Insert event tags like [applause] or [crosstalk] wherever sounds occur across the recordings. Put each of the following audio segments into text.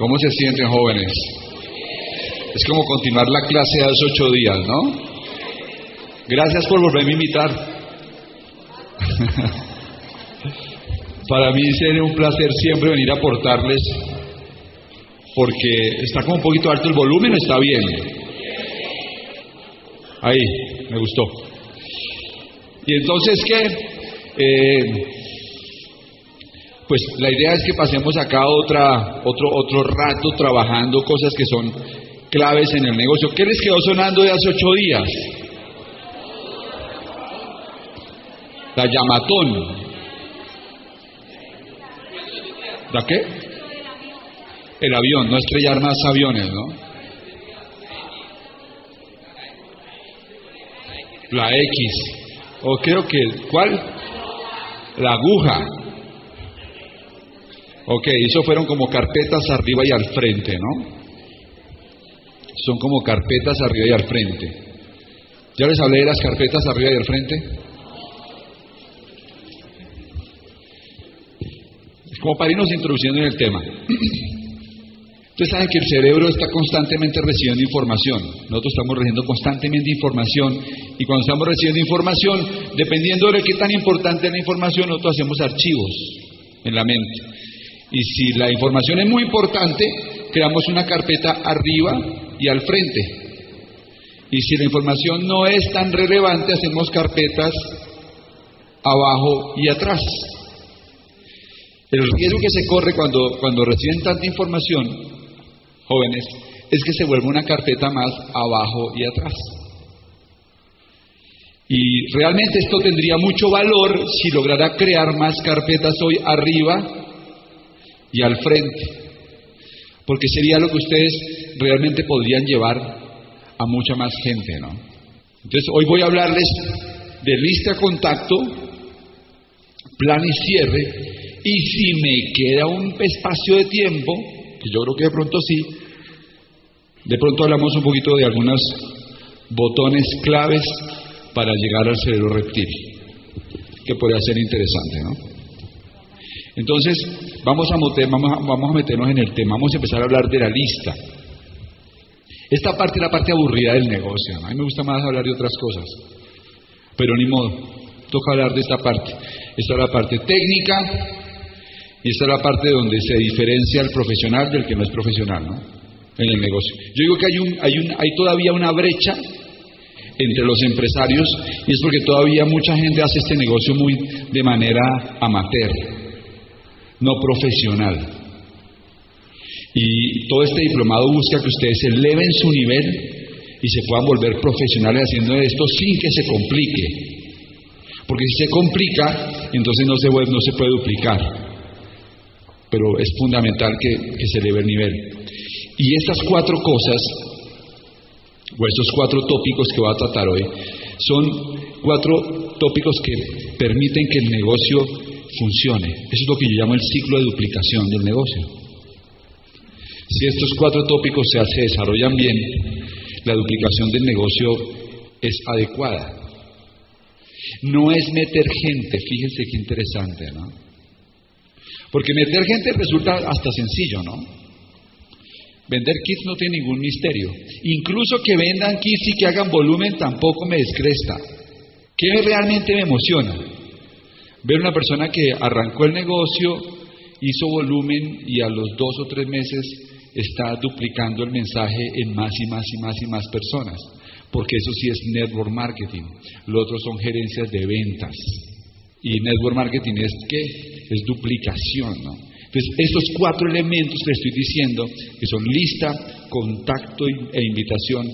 ¿Cómo se sienten jóvenes? Es como continuar la clase hace ocho días, ¿no? Gracias por volverme a invitar. [laughs] Para mí sería un placer siempre venir a aportarles, porque está como un poquito alto el volumen, está bien. Ahí, me gustó. Y entonces, ¿qué? Eh, pues la idea es que pasemos acá otra, otro, otro rato trabajando cosas que son claves en el negocio. ¿Qué les quedó sonando de hace ocho días? La llamatón. ¿La qué? El avión, no estrellar más aviones, ¿no? La X. O creo que, ¿cuál? La aguja. Ok, eso fueron como carpetas arriba y al frente, ¿no? Son como carpetas arriba y al frente. ¿Ya les hablé de las carpetas arriba y al frente? Es como para irnos introduciendo en el tema. [clears throat] Ustedes saben que el cerebro está constantemente recibiendo información. Nosotros estamos recibiendo constantemente información y cuando estamos recibiendo información, dependiendo de qué tan importante es la información, nosotros hacemos archivos en la mente. Y si la información es muy importante, creamos una carpeta arriba y al frente. Y si la información no es tan relevante, hacemos carpetas abajo y atrás. El riesgo que se corre cuando, cuando reciben tanta información, jóvenes, es que se vuelva una carpeta más abajo y atrás. Y realmente esto tendría mucho valor si lograra crear más carpetas hoy arriba y al frente. Porque sería lo que ustedes realmente podrían llevar a mucha más gente, ¿no? Entonces, hoy voy a hablarles de lista contacto, plan y cierre, y si me queda un espacio de tiempo, que yo creo que de pronto sí, de pronto hablamos un poquito de algunos botones claves para llegar al cerebro reptil, que podría ser interesante, ¿no? Entonces, vamos a, vamos, a, vamos a meternos en el tema, vamos a empezar a hablar de la lista. Esta parte es la parte aburrida del negocio, a mí me gusta más hablar de otras cosas, pero ni modo, toca hablar de esta parte. Esta es la parte técnica y esta es la parte donde se diferencia el profesional del que no es profesional, ¿no? En el negocio. Yo digo que hay, un, hay, un, hay todavía una brecha entre los empresarios y es porque todavía mucha gente hace este negocio muy de manera amateur, no profesional. Y todo este diplomado busca que ustedes eleven su nivel y se puedan volver profesionales haciendo esto sin que se complique. Porque si se complica, entonces no se, no se puede duplicar. Pero es fundamental que, que se eleve el nivel. Y estas cuatro cosas, o estos cuatro tópicos que voy a tratar hoy, son cuatro tópicos que permiten que el negocio funcione. Eso es lo que yo llamo el ciclo de duplicación del negocio. Si estos cuatro tópicos se, se desarrollan bien, la duplicación del negocio es adecuada. No es meter gente, fíjense qué interesante, ¿no? Porque meter gente resulta hasta sencillo, ¿no? Vender kits no tiene ningún misterio. Incluso que vendan kits y que hagan volumen tampoco me descresta. ¿Qué realmente me emociona? Ver una persona que arrancó el negocio, hizo volumen y a los dos o tres meses está duplicando el mensaje en más y más y más y más personas. Porque eso sí es network marketing. Lo otro son gerencias de ventas. Y network marketing es qué? Es duplicación, ¿no? Entonces, estos cuatro elementos que estoy diciendo, que son lista, contacto e invitación,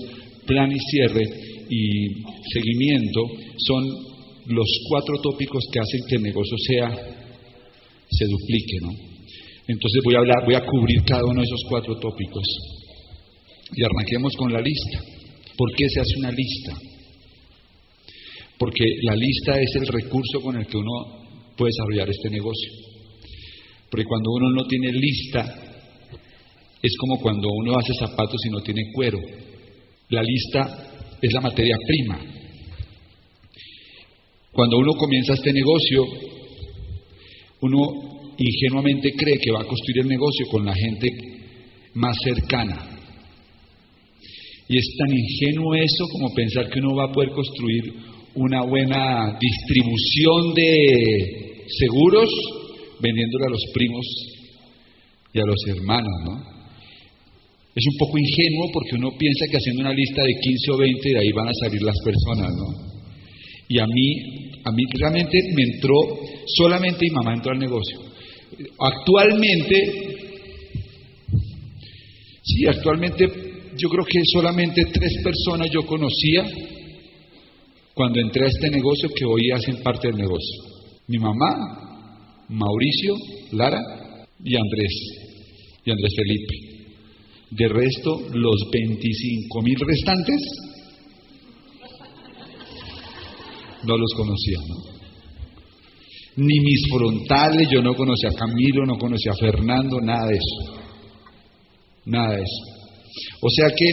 plan y cierre y seguimiento, son los cuatro tópicos que hacen que el negocio sea, se duplique, ¿no? Entonces voy a hablar, voy a cubrir cada uno de esos cuatro tópicos. Y arranquemos con la lista. ¿Por qué se hace una lista? Porque la lista es el recurso con el que uno puede desarrollar este negocio. Porque cuando uno no tiene lista, es como cuando uno hace zapatos y no tiene cuero. La lista es la materia prima. Cuando uno comienza este negocio, uno ingenuamente cree que va a construir el negocio con la gente más cercana. Y es tan ingenuo eso como pensar que uno va a poder construir una buena distribución de seguros vendiéndole a los primos y a los hermanos, ¿no? Es un poco ingenuo porque uno piensa que haciendo una lista de 15 o 20 de ahí van a salir las personas, ¿no? Y a mí, a mí realmente me entró, solamente mi mamá entró al negocio. Actualmente, sí, actualmente yo creo que solamente tres personas yo conocía cuando entré a este negocio que hoy hacen parte del negocio. Mi mamá, Mauricio, Lara y Andrés, y Andrés Felipe. De resto, los 25 mil restantes no los conocía, ¿no? Ni mis frontales, yo no conocía a Camilo, no conocía a Fernando, nada de eso. Nada de eso. O sea que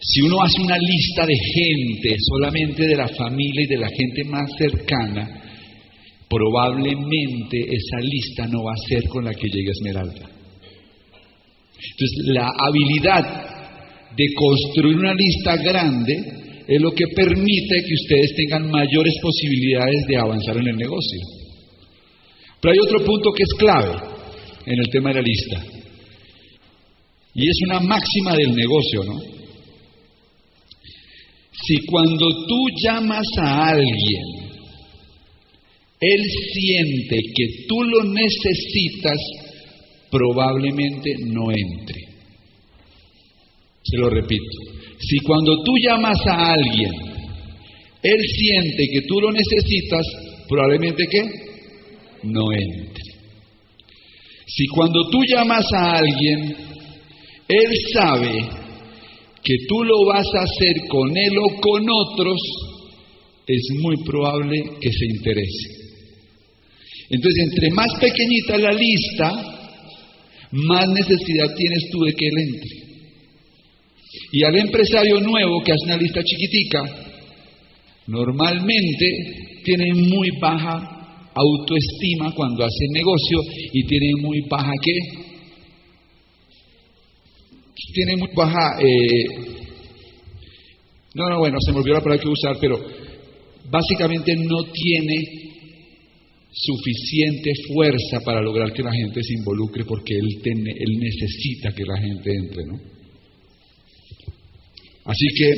si uno hace una lista de gente, solamente de la familia y de la gente más cercana, probablemente esa lista no va a ser con la que llegue Esmeralda. Entonces, la habilidad de construir una lista grande es lo que permite que ustedes tengan mayores posibilidades de avanzar en el negocio. Pero hay otro punto que es clave en el tema de la lista. Y es una máxima del negocio, ¿no? Si cuando tú llamas a alguien, él siente que tú lo necesitas, probablemente no entre. Se lo repito. Si cuando tú llamas a alguien, él siente que tú lo necesitas, probablemente que no entre. Si cuando tú llamas a alguien, él sabe que tú lo vas a hacer con él o con otros, es muy probable que se interese. Entonces, entre más pequeñita la lista, más necesidad tienes tú de que él entre. Y al empresario nuevo que hace una lista chiquitica, normalmente tiene muy baja autoestima cuando hace negocio y tiene muy baja qué? Tiene muy baja... Eh, no, no, bueno, se me olvidó la palabra que usar, pero básicamente no tiene suficiente fuerza para lograr que la gente se involucre porque él, él necesita que la gente entre, ¿no? Así que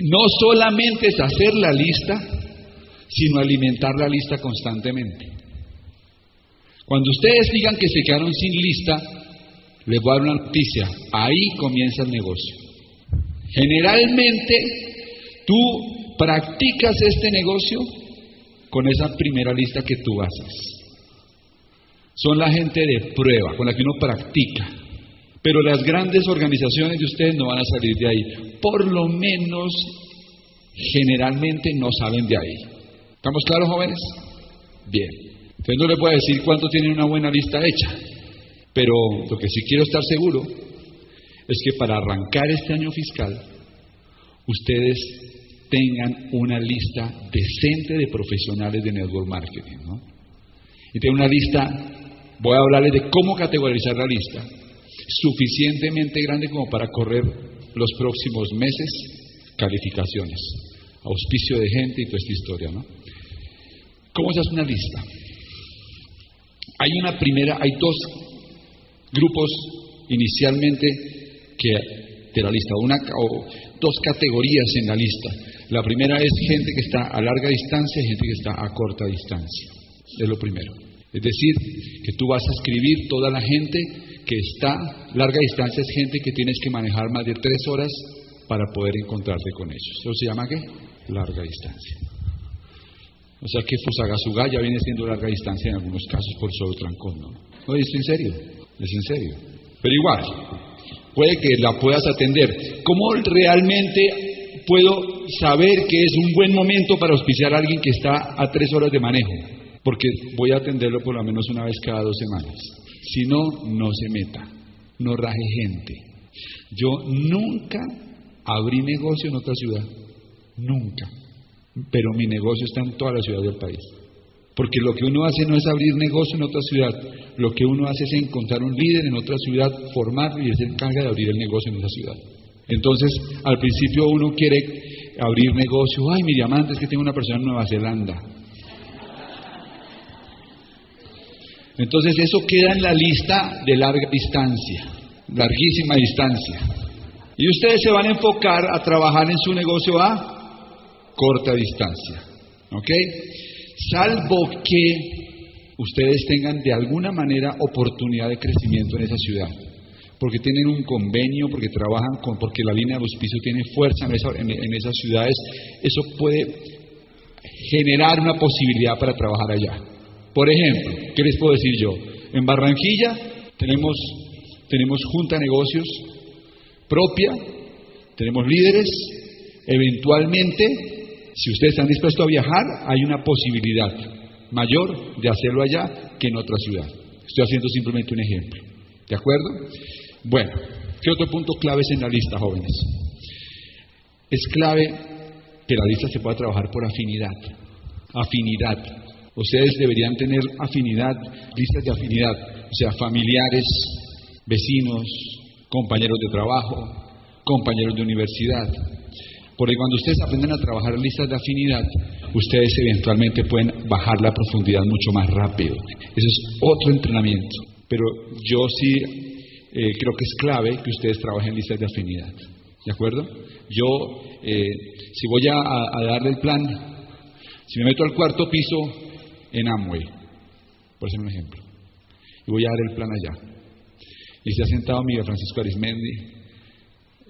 no solamente es hacer la lista, sino alimentar la lista constantemente. Cuando ustedes digan que se quedaron sin lista, les voy a dar una noticia, ahí comienza el negocio. Generalmente tú practicas este negocio con esa primera lista que tú haces. Son la gente de prueba, con la que uno practica. Pero las grandes organizaciones de ustedes no van a salir de ahí. Por lo menos, generalmente no salen de ahí. ¿Estamos claros, jóvenes? Bien. Entonces no les voy a decir cuánto tienen una buena lista hecha. Pero lo que sí quiero estar seguro es que para arrancar este año fiscal, ustedes tengan una lista decente de profesionales de network marketing. ¿no? Y tengan una lista, voy a hablarles de cómo categorizar la lista, suficientemente grande como para correr los próximos meses calificaciones, auspicio de gente y toda esta historia. ¿no? ¿Cómo se hace una lista? Hay una primera, hay dos grupos inicialmente que de la lista, una o dos categorías en la lista. La primera es gente que está a larga distancia y gente que está a corta distancia. Es lo primero. Es decir, que tú vas a escribir toda la gente que está larga distancia es gente que tienes que manejar más de tres horas para poder encontrarte con ellos. Eso se llama qué? Larga distancia. O sea que Fusagasugá ya viene siendo larga distancia en algunos casos por solo trancón, ¿no? No, es en serio, es en serio. Pero igual, puede que la puedas atender. ¿Cómo realmente puedo saber que es un buen momento para auspiciar a alguien que está a tres horas de manejo? Porque voy a atenderlo por lo menos una vez cada dos semanas. Si no, no se meta, no raje gente. Yo nunca abrí negocio en otra ciudad, nunca. Pero mi negocio está en toda la ciudad del país. Porque lo que uno hace no es abrir negocio en otra ciudad, lo que uno hace es encontrar un líder en otra ciudad, formarlo y él se encarga de abrir el negocio en esa ciudad. Entonces, al principio uno quiere abrir negocio, ay, mi diamante es que tengo una persona en Nueva Zelanda. Entonces eso queda en la lista de larga distancia, larguísima distancia. Y ustedes se van a enfocar a trabajar en su negocio a corta distancia. ¿Ok? Salvo que ustedes tengan de alguna manera oportunidad de crecimiento en esa ciudad. Porque tienen un convenio, porque trabajan con, porque la línea de auspicio tiene fuerza en, en esas ciudades, eso puede generar una posibilidad para trabajar allá. Por ejemplo, ¿qué les puedo decir yo? En Barranquilla tenemos, tenemos junta de negocios propia, tenemos líderes, eventualmente, si ustedes están dispuestos a viajar, hay una posibilidad mayor de hacerlo allá que en otra ciudad. Estoy haciendo simplemente un ejemplo. ¿De acuerdo? Bueno, ¿qué otro punto clave es en la lista, jóvenes? Es clave que la lista se pueda trabajar por afinidad. Afinidad. Ustedes deberían tener afinidad, listas de afinidad, o sea, familiares, vecinos, compañeros de trabajo, compañeros de universidad. Porque cuando ustedes aprenden a trabajar listas de afinidad, ustedes eventualmente pueden bajar la profundidad mucho más rápido. Eso es otro entrenamiento. Pero yo sí eh, creo que es clave que ustedes trabajen listas de afinidad. ¿De acuerdo? Yo, eh, si voy a, a darle el plan, si me meto al cuarto piso, en Amway, por ser un ejemplo. Y voy a dar el plan allá. Y se ha sentado Miguel Francisco Arismendi,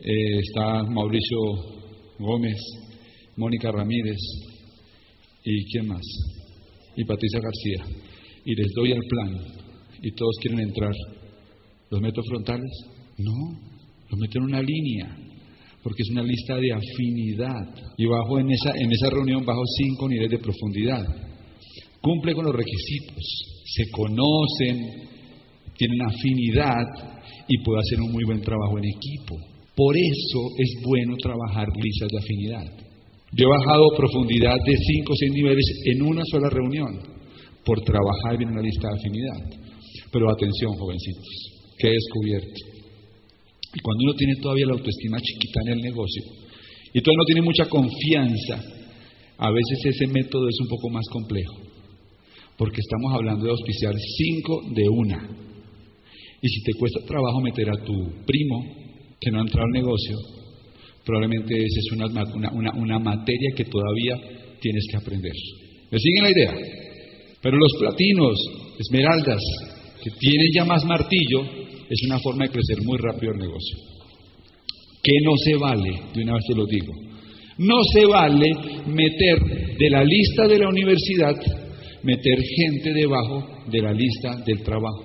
eh, está Mauricio Gómez, Mónica Ramírez y quién más, y Patricia García. Y les doy el plan y todos quieren entrar. ¿Los meto frontales? No, los meto en una línea, porque es una lista de afinidad. Y bajo en esa, en esa reunión bajo cinco niveles de profundidad cumple con los requisitos, se conocen, tienen afinidad y puede hacer un muy buen trabajo en equipo. Por eso es bueno trabajar listas de afinidad. Yo he bajado profundidad de 5 o 6 niveles en una sola reunión por trabajar bien una lista de afinidad. Pero atención, jovencitos, que he descubierto. Y cuando uno tiene todavía la autoestima chiquita en el negocio y todavía no tiene mucha confianza, a veces ese método es un poco más complejo porque estamos hablando de auspiciar cinco de una. Y si te cuesta trabajo meter a tu primo que no ha entrado al negocio, probablemente esa es una, una, materia que todavía tienes que aprender. ¿Me siguen la idea? Pero los platinos, esmeraldas, que tienen ya más martillo, es una forma de crecer muy rápido el negocio. Que no se vale, de una vez te lo digo, no se vale meter de la lista de la universidad meter gente debajo de la lista del trabajo.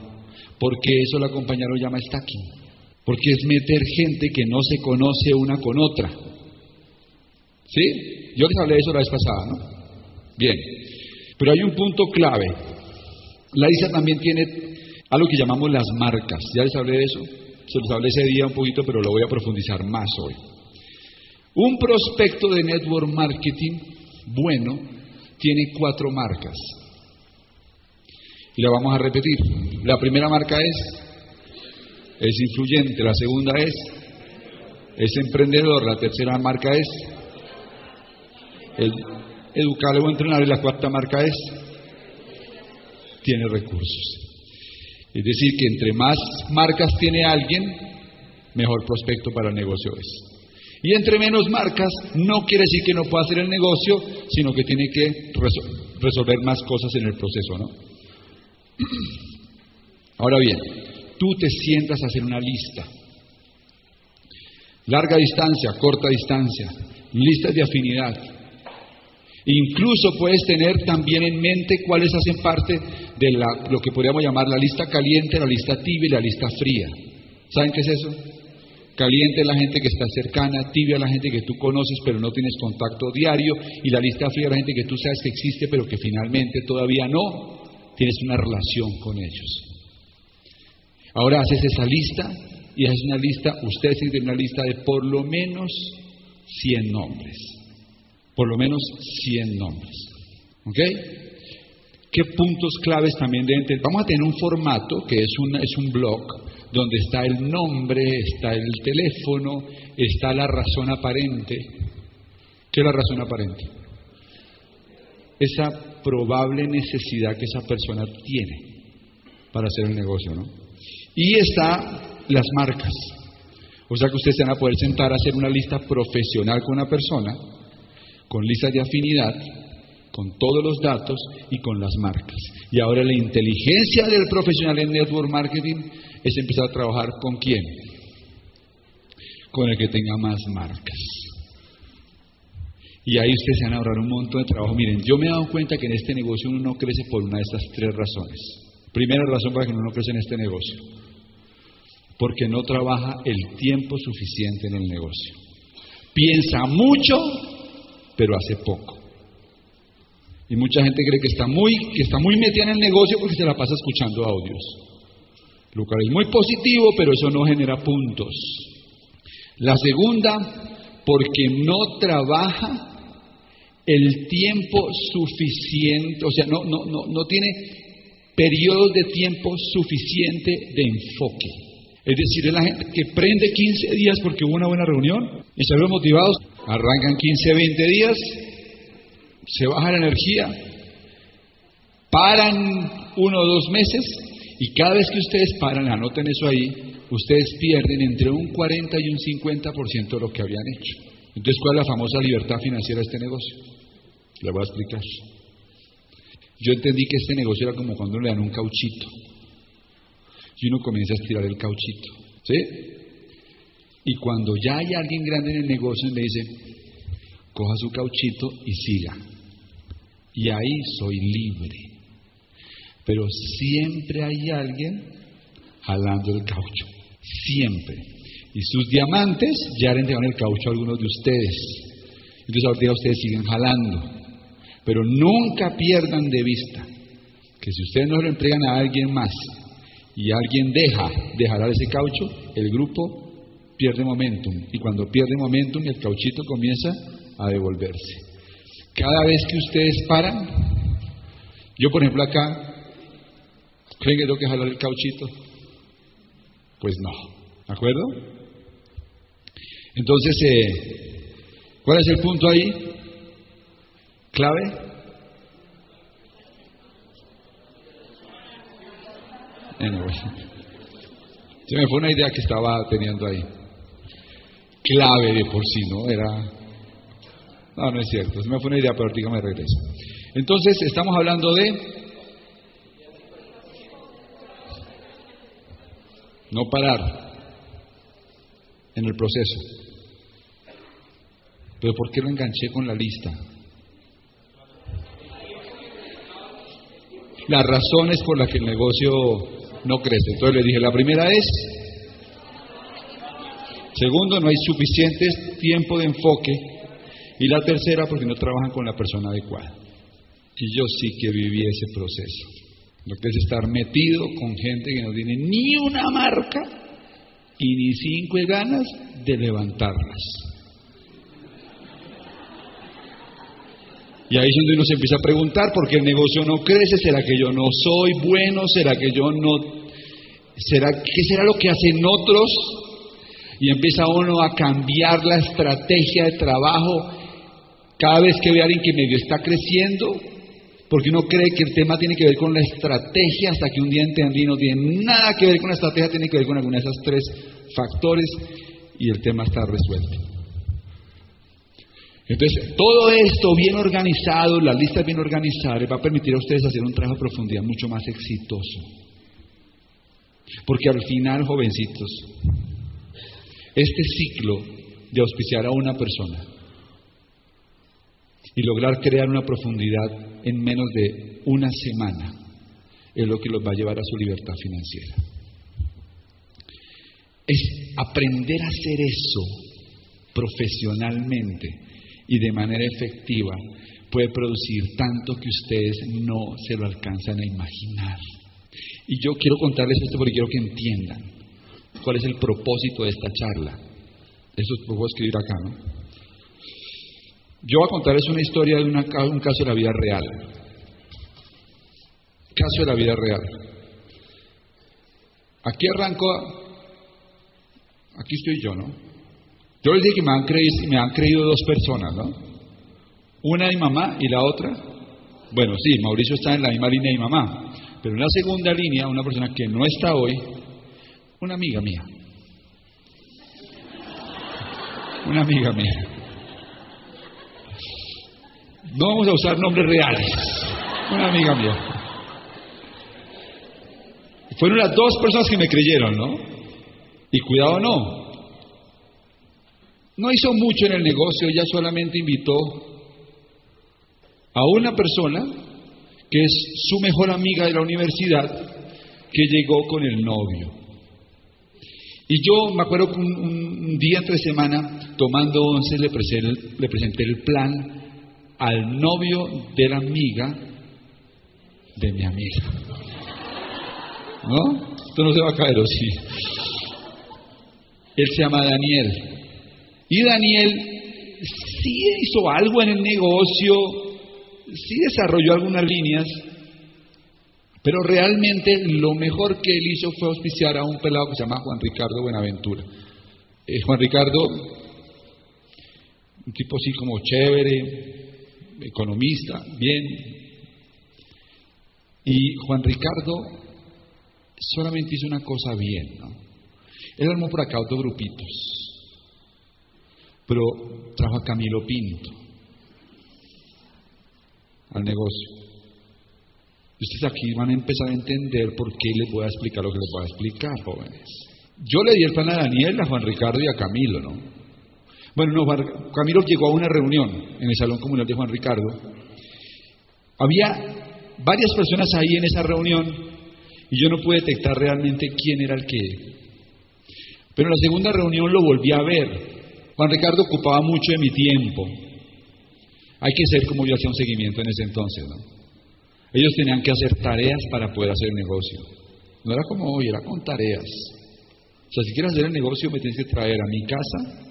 Porque eso la compañera lo llama stacking. Porque es meter gente que no se conoce una con otra. ¿Sí? Yo les hablé de eso la vez pasada, ¿no? Bien. Pero hay un punto clave. La lista también tiene algo que llamamos las marcas. Ya les hablé de eso. Se los hablé ese día un poquito, pero lo voy a profundizar más hoy. Un prospecto de network marketing bueno tiene cuatro marcas. Y la vamos a repetir. La primera marca es, es influyente, la segunda es, es emprendedor, la tercera marca es, educable o entrenar, y la cuarta marca es, tiene recursos. Es decir, que entre más marcas tiene alguien, mejor prospecto para el negocio es. Y entre menos marcas no quiere decir que no pueda hacer el negocio, sino que tiene que resolver más cosas en el proceso, ¿no? Ahora bien, tú te sientas a hacer una lista. Larga distancia, corta distancia, listas de afinidad. Incluso puedes tener también en mente cuáles hacen parte de la, lo que podríamos llamar la lista caliente, la lista tibia y la lista fría. ¿Saben qué es eso? Caliente es la gente que está cercana, tibia es la gente que tú conoces pero no tienes contacto diario y la lista fría es la gente que tú sabes que existe pero que finalmente todavía no tienes una relación con ellos. Ahora haces esa lista y haces una lista, ustedes tienen una lista de por lo menos 100 nombres. Por lo menos 100 nombres. ¿Ok? ¿Qué puntos claves también deben tener? Vamos a tener un formato que es un, es un blog donde está el nombre, está el teléfono, está la razón aparente. ¿Qué es la razón aparente? Esa probable necesidad que esa persona tiene para hacer el negocio, ¿no? Y está las marcas. O sea que ustedes se van a poder sentar a hacer una lista profesional con una persona, con listas de afinidad, con todos los datos y con las marcas. Y ahora la inteligencia del profesional en network marketing es empezar a trabajar con quién? Con el que tenga más marcas. Y ahí ustedes se van a ahorrar un montón de trabajo. Miren, yo me he dado cuenta que en este negocio uno no crece por una de estas tres razones. Primera razón para que uno no crece en este negocio. Porque no trabaja el tiempo suficiente en el negocio. Piensa mucho, pero hace poco. Y mucha gente cree que está muy, que está muy metida en el negocio porque se la pasa escuchando audios. Lo cual es muy positivo, pero eso no genera puntos. La segunda, porque no trabaja el tiempo suficiente, o sea, no, no, no, no tiene periodos de tiempo suficiente de enfoque. Es decir, es la gente que prende 15 días porque hubo una buena reunión y se ven motivados, arrancan 15, 20 días, se baja la energía, paran uno o dos meses y cada vez que ustedes paran, anoten eso ahí, ustedes pierden entre un 40 y un 50% de lo que habían hecho. Entonces, ¿cuál es la famosa libertad financiera de este negocio? Le voy a explicar. Yo entendí que este negocio era como cuando le dan un cauchito y uno comienza a estirar el cauchito. ¿Sí? Y cuando ya hay alguien grande en el negocio, le dice, coja su cauchito y siga. Y ahí soy libre. Pero siempre hay alguien jalando el caucho. Siempre. Y sus diamantes ya le entregaron el caucho a algunos de ustedes. Entonces ahorita ustedes siguen jalando. Pero nunca pierdan de vista que si ustedes no lo entregan a alguien más y alguien deja de jalar ese caucho, el grupo pierde momentum. Y cuando pierde momentum, el cauchito comienza a devolverse. Cada vez que ustedes paran, yo por ejemplo acá, ¿creen que tengo que jalar el cauchito? Pues no, ¿de acuerdo? Entonces, eh, ¿cuál es el punto ahí? ¿Clave? Anyway. Se me fue una idea que estaba teniendo ahí. Clave de por sí, ¿no? Era. No, no es cierto. Se me fue una idea, pero dígame regreso. Entonces, estamos hablando de. No parar en el proceso. Pero ¿por qué lo enganché con la lista? Las razones por las que el negocio no crece. Entonces le dije, la primera es, segundo, no hay suficiente tiempo de enfoque. Y la tercera, porque no trabajan con la persona adecuada. Y yo sí que viví ese proceso. Lo que es estar metido con gente que no tiene ni una marca y ni cinco ganas de levantarlas. Y ahí es donde uno se empieza a preguntar por qué el negocio no crece, ¿será que yo no soy bueno? ¿Será que yo no será qué será lo que hacen otros? Y empieza uno a cambiar la estrategia de trabajo cada vez que ve a alguien que medio está creciendo, porque uno cree que el tema tiene que ver con la estrategia, hasta que un día entendí no tiene nada que ver con la estrategia, tiene que ver con alguna de esos tres factores y el tema está resuelto. Entonces, todo esto bien organizado, las listas bien organizadas, va a permitir a ustedes hacer un trabajo de profundidad mucho más exitoso. Porque al final, jovencitos, este ciclo de auspiciar a una persona y lograr crear una profundidad en menos de una semana es lo que los va a llevar a su libertad financiera. Es aprender a hacer eso profesionalmente y de manera efectiva puede producir tanto que ustedes no se lo alcanzan a imaginar. Y yo quiero contarles esto porque quiero que entiendan cuál es el propósito de esta charla. Eso lo puedo escribir acá, ¿no? Yo voy a contarles una historia de una, un caso de la vida real. Caso de la vida real. Aquí arranco, aquí estoy yo, ¿no? Yo les dije que me han, creído, me han creído dos personas, ¿no? Una mi mamá y la otra, bueno, sí, Mauricio está en la misma línea de mi mamá, pero en la segunda línea, una persona que no está hoy, una amiga mía. Una amiga mía. No vamos a usar nombres reales. Una amiga mía. Fueron las dos personas que me creyeron, ¿no? Y cuidado no. No hizo mucho en el negocio, ella solamente invitó a una persona que es su mejor amiga de la universidad que llegó con el novio. Y yo me acuerdo que un, día entre semana, tomando once, le presenté, le presenté el plan al novio de la amiga de mi amiga. ¿No? Esto no se va a caer, ¿o sí? Él se llama Daniel. Y Daniel sí hizo algo en el negocio, sí desarrolló algunas líneas, pero realmente lo mejor que él hizo fue auspiciar a un pelado que se llama Juan Ricardo Buenaventura. Eh, Juan Ricardo, un tipo así como chévere, economista, bien. Y Juan Ricardo solamente hizo una cosa bien, ¿no? Él armó por acá otros grupitos, pero trajo a Camilo Pinto al negocio. Ustedes aquí van a empezar a entender por qué les voy a explicar lo que les voy a explicar, jóvenes. Yo le di el plan a Daniel, a Juan Ricardo y a Camilo, ¿no? Bueno, no, Camilo llegó a una reunión en el Salón Comunal de Juan Ricardo. Había varias personas ahí en esa reunión y yo no pude detectar realmente quién era el que. Pero en la segunda reunión lo volví a ver. Juan Ricardo ocupaba mucho de mi tiempo. Hay que ser como yo hacía un seguimiento en ese entonces, ¿no? Ellos tenían que hacer tareas para poder hacer negocio. No era como hoy, era con tareas. O sea, si quieres hacer el negocio, me tienes que traer a mi casa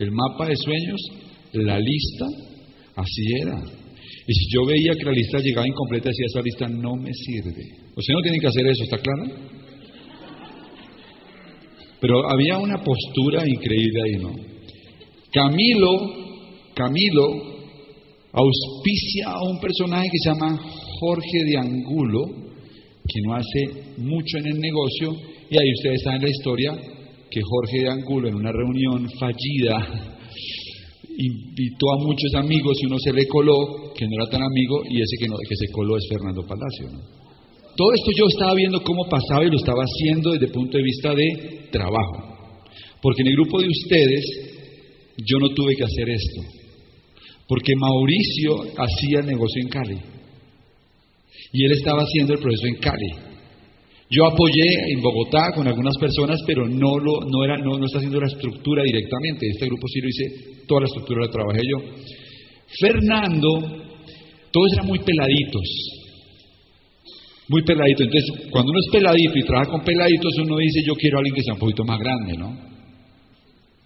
el mapa de sueños, la lista, así era. Y si yo veía que la lista llegaba incompleta, decía, esa lista no me sirve. Usted no tiene que hacer eso, ¿está claro? Pero había una postura increíble ahí, ¿no? Camilo, Camilo auspicia a un personaje que se llama Jorge de Angulo, que no hace mucho en el negocio, y ahí ustedes saben la historia, que Jorge de Angulo en una reunión fallida [laughs] invitó a muchos amigos y uno se le coló, que no era tan amigo, y ese que, no, que se coló es Fernando Palacio. Todo esto yo estaba viendo cómo pasaba y lo estaba haciendo desde el punto de vista de trabajo. Porque en el grupo de ustedes yo no tuve que hacer esto. Porque Mauricio hacía el negocio en Cali. Y él estaba haciendo el proceso en Cali. Yo apoyé en Bogotá con algunas personas, pero no, lo, no, era, no, está haciendo la estructura directamente. Este grupo sí lo hice, toda la estructura la trabajé yo. Fernando, todos eran muy peladitos. Muy peladitos. Entonces, cuando uno es peladito y trabaja con peladitos, uno dice, yo quiero a alguien que sea un poquito más grande, ¿no?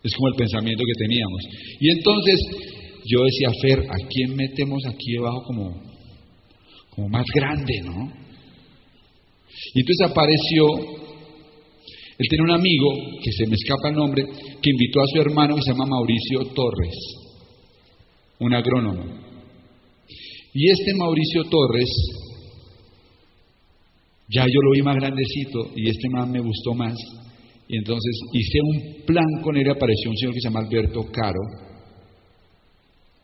Es como el pensamiento que teníamos. Y entonces yo decía, Fer, ¿a quién metemos aquí debajo como, como más grande, no? Y entonces apareció, él tiene un amigo, que se me escapa el nombre, que invitó a su hermano que se llama Mauricio Torres, un agrónomo. Y este Mauricio Torres, ya yo lo vi más grandecito y este más me gustó más. Y entonces hice un plan con él y apareció un señor que se llama Alberto Caro,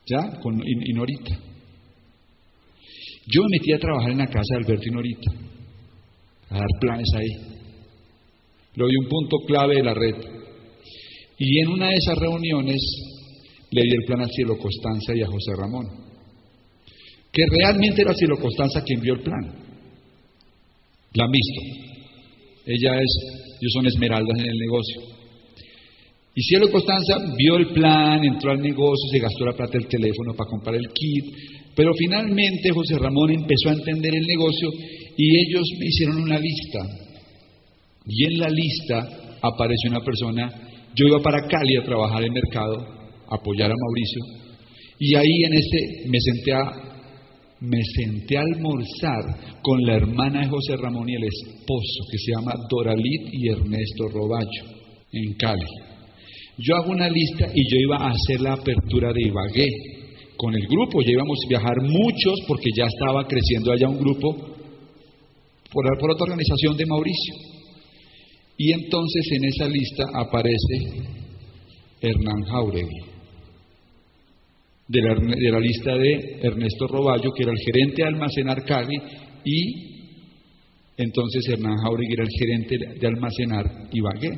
¿ya? Con, y, Norita. Yo me metí a trabajar en la casa de Alberto y Norita, a dar planes ahí. Lo vi un punto clave de la red. Y en una de esas reuniones le di el plan a Cielo Constanza y a José Ramón. que realmente era Cielo Constanza quien vio el plan. La han visto. Ella es, ellos son esmeraldas en el negocio. Y Cielo Constanza vio el plan, entró al negocio, se gastó la plata del teléfono para comprar el kit, pero finalmente José Ramón empezó a entender el negocio y ellos me hicieron una lista. Y en la lista apareció una persona, yo iba para Cali a trabajar en mercado, apoyar a Mauricio, y ahí en este me senté a me senté a almorzar con la hermana de José Ramón y el esposo, que se llama Doralit y Ernesto Roballo, en Cali. Yo hago una lista y yo iba a hacer la apertura de Ibagué con el grupo, ya íbamos a viajar muchos porque ya estaba creciendo allá un grupo por, por otra organización de Mauricio. Y entonces en esa lista aparece Hernán Jauregui de la, lista de Ernesto Roballo, que era el gerente de almacenar Cali, y entonces Hernán Jauregui era el gerente de almacenar Ibagué.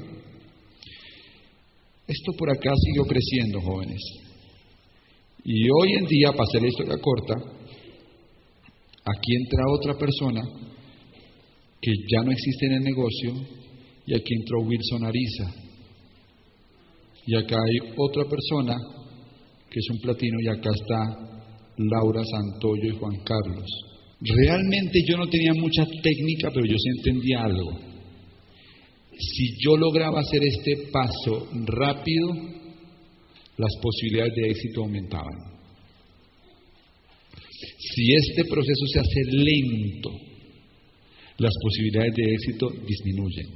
Esto por acá siguió creciendo, jóvenes. Y hoy en día, para hacer la historia corta, aquí entra otra persona que ya no existe en el negocio, y aquí entró Wilson Ariza. Y acá hay otra persona que es un platino, y acá está Laura Santoyo y Juan Carlos. Realmente yo no tenía mucha técnica, pero yo sí entendía algo. Si yo lograba hacer este paso rápido, las posibilidades de éxito aumentaban. Si este proceso se hace lento, las posibilidades de éxito disminuyen.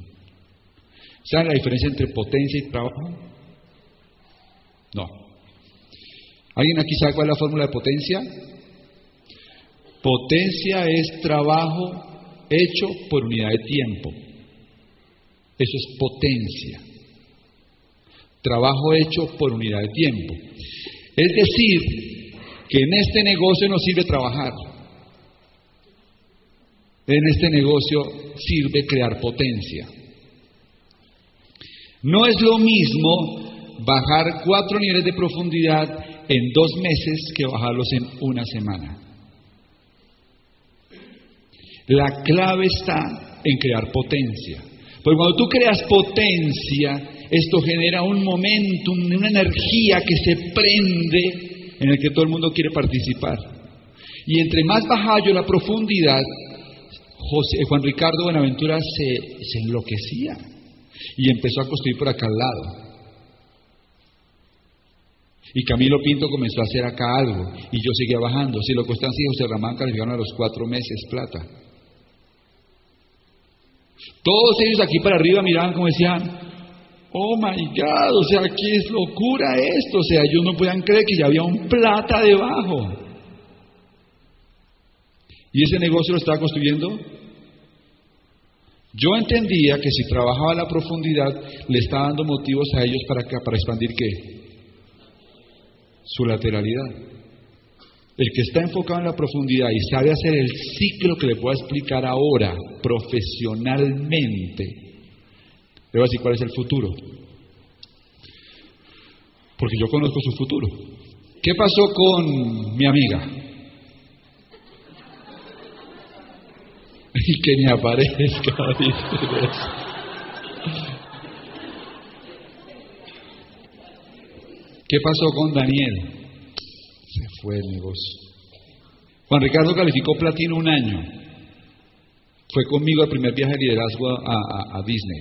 ¿Saben la diferencia entre potencia y trabajo? No. ¿Alguien aquí sabe cuál es la fórmula de potencia? Potencia es trabajo hecho por unidad de tiempo. Eso es potencia. Trabajo hecho por unidad de tiempo. Es decir, que en este negocio no sirve trabajar. En este negocio sirve crear potencia. No es lo mismo bajar cuatro niveles de profundidad en dos meses que bajarlos en una semana. La clave está en crear potencia. Porque cuando tú creas potencia, esto genera un momento, una energía que se prende en el que todo el mundo quiere participar. Y entre más baja yo la profundidad, José, Juan Ricardo Buenaventura se, se enloquecía y empezó a construir por acá al lado. Y Camilo Pinto comenzó a hacer acá algo y yo seguía bajando. Si lo Constancia y José Ramán calificaron a los cuatro meses plata. Todos ellos aquí para arriba miraban como decían, oh my God, o sea, ¿qué es locura esto? O sea, ellos no podían creer que ya había un plata debajo. ¿Y ese negocio lo estaba construyendo? Yo entendía que si trabajaba la profundidad, le estaba dando motivos a ellos para, para expandir qué? Su lateralidad. El que está enfocado en la profundidad y sabe hacer el ciclo que le puedo explicar ahora profesionalmente, le voy a decir cuál es el futuro. Porque yo conozco su futuro. ¿Qué pasó con mi amiga? [laughs] Y que ni aparezca. [laughs] ¿Qué pasó con Daniel? Se fue el negocio. Juan Ricardo calificó platino un año. Fue conmigo al primer viaje de liderazgo a, Disney.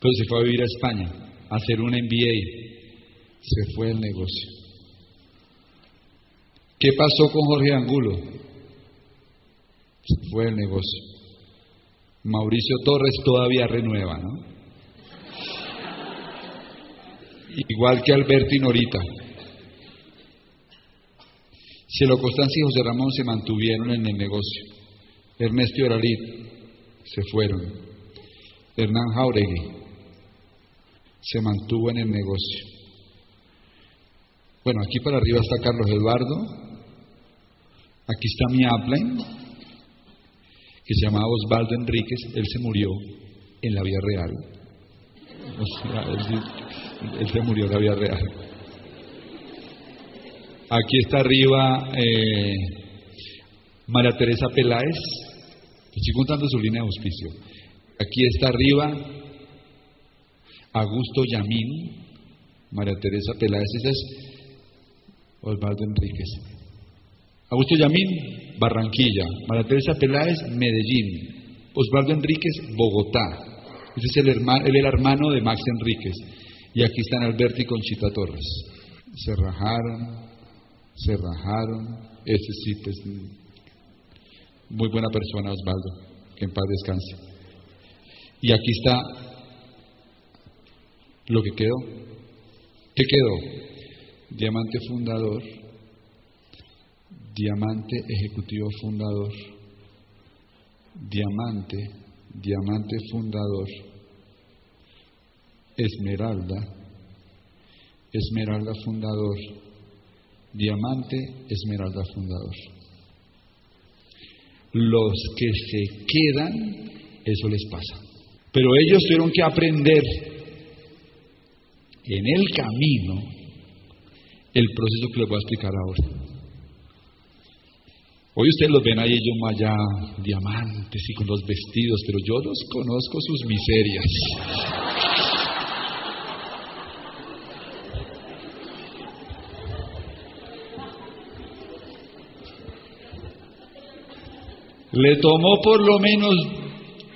Pero se fue a vivir a España, a hacer un MBA. Se fue el negocio. ¿Qué pasó con Jorge Angulo? Se fue el negocio. Mauricio Torres todavía renueva, ¿no? Igual que Alberto y Norita. Cielo Constancia y José Ramón se mantuvieron en el negocio. Ernesto y Oralit se fueron. Hernán Jauregui se mantuvo en el negocio. Bueno, aquí para arriba está Carlos Eduardo. Aquí está mi upline, que se llamaba Osvaldo Enríquez. Él se murió en la vida real. O sea, él, se murió en la vida real. Aquí está arriba eh, María Teresa Peláez. Estoy contando su línea de auspicio. Aquí está arriba Augusto Yamín, María Teresa Peláez, ese es Osvaldo Enríquez. Augusto Yamín, Barranquilla. María Teresa Peláez, Medellín. Osvaldo Enríquez, Bogotá. Ese es el hermano, él hermano de Max Enríquez. Y aquí están Alberto y Conchita Torres. Se rajaron, se rajaron. Ese sí, pues, muy buena persona, Osvaldo. Que en paz descanse. Y aquí está lo que quedó. ¿Qué quedó? Diamante fundador, diamante ejecutivo fundador, diamante, diamante fundador, esmeralda, esmeralda fundador, diamante, esmeralda fundador. Los que se quedan, eso les pasa. Pero ellos tuvieron que aprender en el camino el proceso que les voy a explicar ahora. Hoy ustedes los ven ahí ellos allá, diamantes y con los vestidos, pero yo los conozco sus miserias. Le tomó por lo menos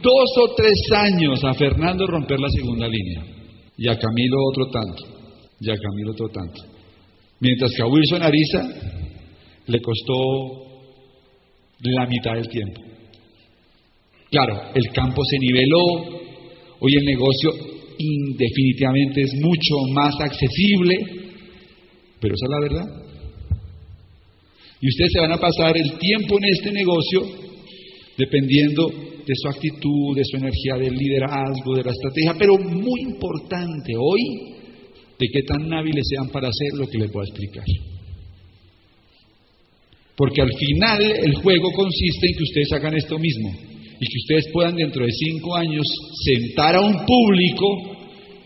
dos o tres años a Fernando romper la segunda línea y a Camilo otro tanto, y a Camilo otro tanto. Mientras que a Wilson Ariza le costó la mitad del tiempo. Claro, el campo se niveló, hoy el negocio indefinitivamente es mucho más accesible, pero esa es la verdad. Y ustedes se van a pasar el tiempo en este negocio dependiendo de su actitud, de su energía, del liderazgo, de la estrategia, pero muy importante hoy, de qué tan hábiles sean para hacer lo que les voy a explicar. Porque al final el juego consiste en que ustedes hagan esto mismo y que ustedes puedan dentro de cinco años sentar a un público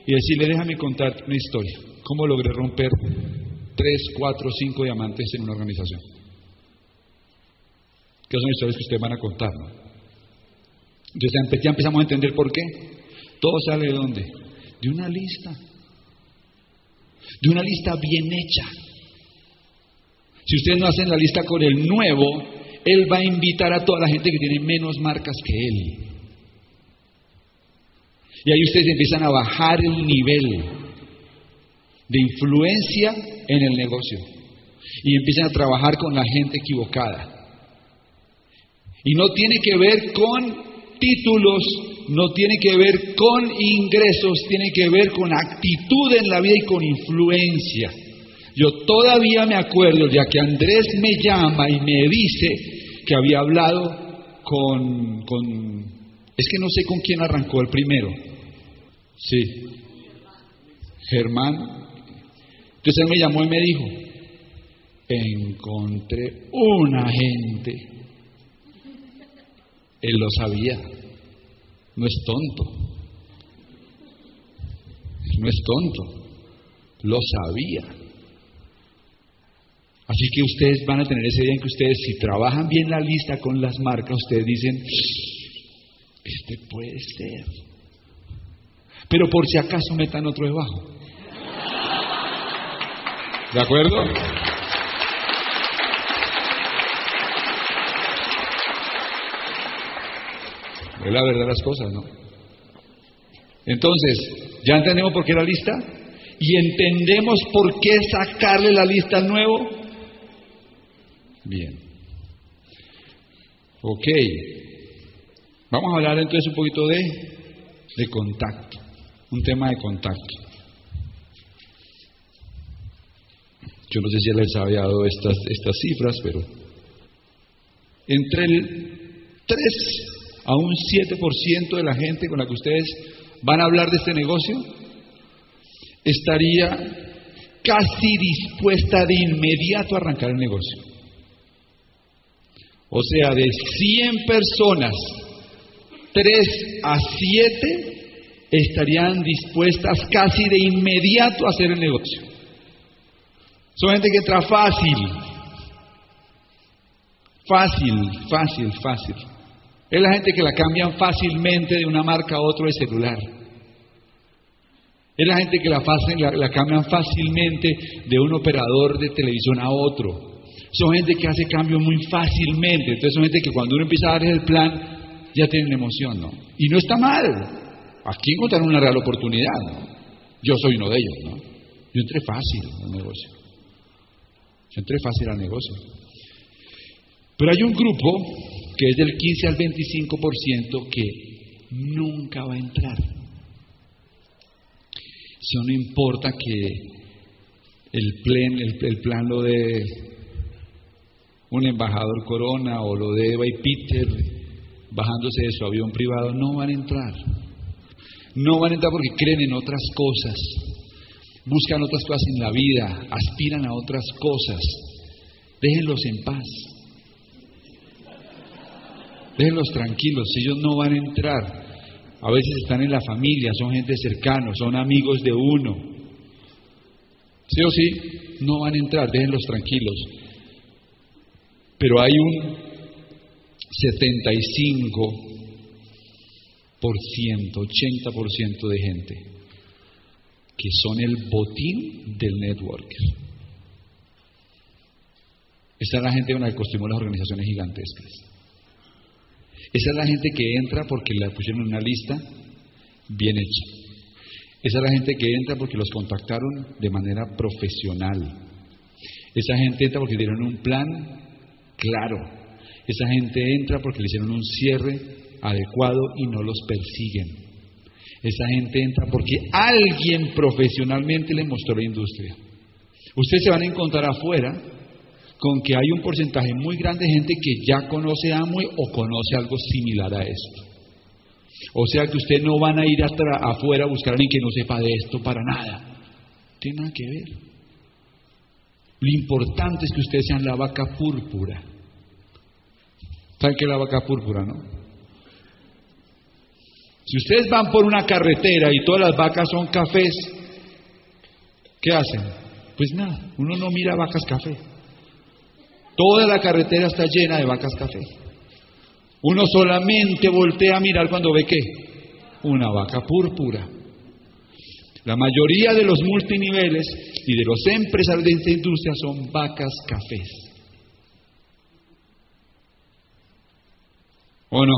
y decirle, déjame contarte una historia, cómo logré romper tres, cuatro, cinco diamantes en una organización que son historias que ustedes van a contar. Entonces ya empezamos a entender por qué. Todo sale de dónde? De una lista. De una lista bien hecha. Si ustedes no hacen la lista con el nuevo, él va a invitar a toda la gente que tiene menos marcas que él. Y ahí ustedes empiezan a bajar el nivel de influencia en el negocio. Y empiezan a trabajar con la gente equivocada. Y no tiene que ver con títulos, no tiene que ver con ingresos, tiene que ver con actitud en la vida y con influencia. Yo todavía me acuerdo, ya que Andrés me llama y me dice que había hablado con, con es que no sé con quién arrancó el primero. Sí, Germán. Entonces él me llamó y me dijo, encontré una gente él lo sabía. No es tonto. No es tonto. Lo sabía. Así que ustedes van a tener ese día en que ustedes, si trabajan bien la lista con las marcas, ustedes dicen, este puede ser. Pero por si acaso metan otro debajo. ¿De acuerdo? Es la verdad las cosas, ¿no? Entonces, ¿ya entendemos por qué la lista? ¿Y entendemos por qué sacarle la lista al nuevo? Bien. Ok. Vamos a hablar entonces un poquito de, de contacto. Un tema de contacto. Yo no sé si les había dado estas, estas cifras, pero entre el 3 a un 7% de la gente con la que ustedes van a hablar de este negocio estaría casi dispuesta de inmediato a arrancar el negocio. O sea, de 100 personas, 3 a 7 estarían dispuestas casi de inmediato a hacer el negocio. Son gente que entra fácil. Fácil, fácil, fácil. Es la gente que la cambian fácilmente de una marca a otro de celular. Es la gente que la, la, la cambian fácilmente de un operador de televisión a otro. Son gente que hace cambios muy fácilmente. Entonces son gente que cuando uno empieza a darles el plan, ya tienen emoción, ¿no? Y no está mal. Aquí encontraron una real oportunidad, ¿no? Yo soy uno de ellos, ¿no? Yo entré fácil al negocio. Yo entré fácil al negocio. Pero hay un grupo que es del 15 al 25% que nunca va a entrar. Eso no importa que el plan, el, plan lo de un embajador Corona o lo de Eva y Peter bajándose de su avión privado, no van a entrar. No van a entrar porque creen en otras cosas, buscan otras cosas en la vida, aspiran a otras cosas. Déjenlos en paz. Déjenlos tranquilos, ellos no van a entrar. A veces están en la familia, son gente cercana, son amigos de uno. Sí o sí, no van a entrar, déjenlos tranquilos. Pero hay un 75 por ciento, 80% de gente que son el botín del networker. Esa es la gente con la que construimos las organizaciones gigantescas. Esa es la gente que entra porque la pusieron en una lista bien hecha. Esa es la gente que entra porque los contactaron de manera profesional. Esa gente entra porque dieron un plan claro. Esa gente entra porque le hicieron un cierre adecuado y no los persiguen. Esa gente entra porque alguien profesionalmente le mostró la industria. Ustedes se van a encontrar afuera con que hay un porcentaje muy grande de gente que ya conoce Amway o conoce algo similar a esto. O sea que ustedes no van a ir afuera a buscar a alguien que no sepa de esto para nada. tiene nada que ver. Lo importante es que ustedes sean la vaca púrpura. ¿Saben qué es la vaca púrpura, no? Si ustedes van por una carretera y todas las vacas son cafés, ¿qué hacen? Pues nada, uno no mira vacas café. Toda la carretera está llena de vacas café. Uno solamente voltea a mirar cuando ve qué? Una vaca púrpura. La mayoría de los multiniveles y de los empresarios de esta industria son vacas cafés. ¿O no?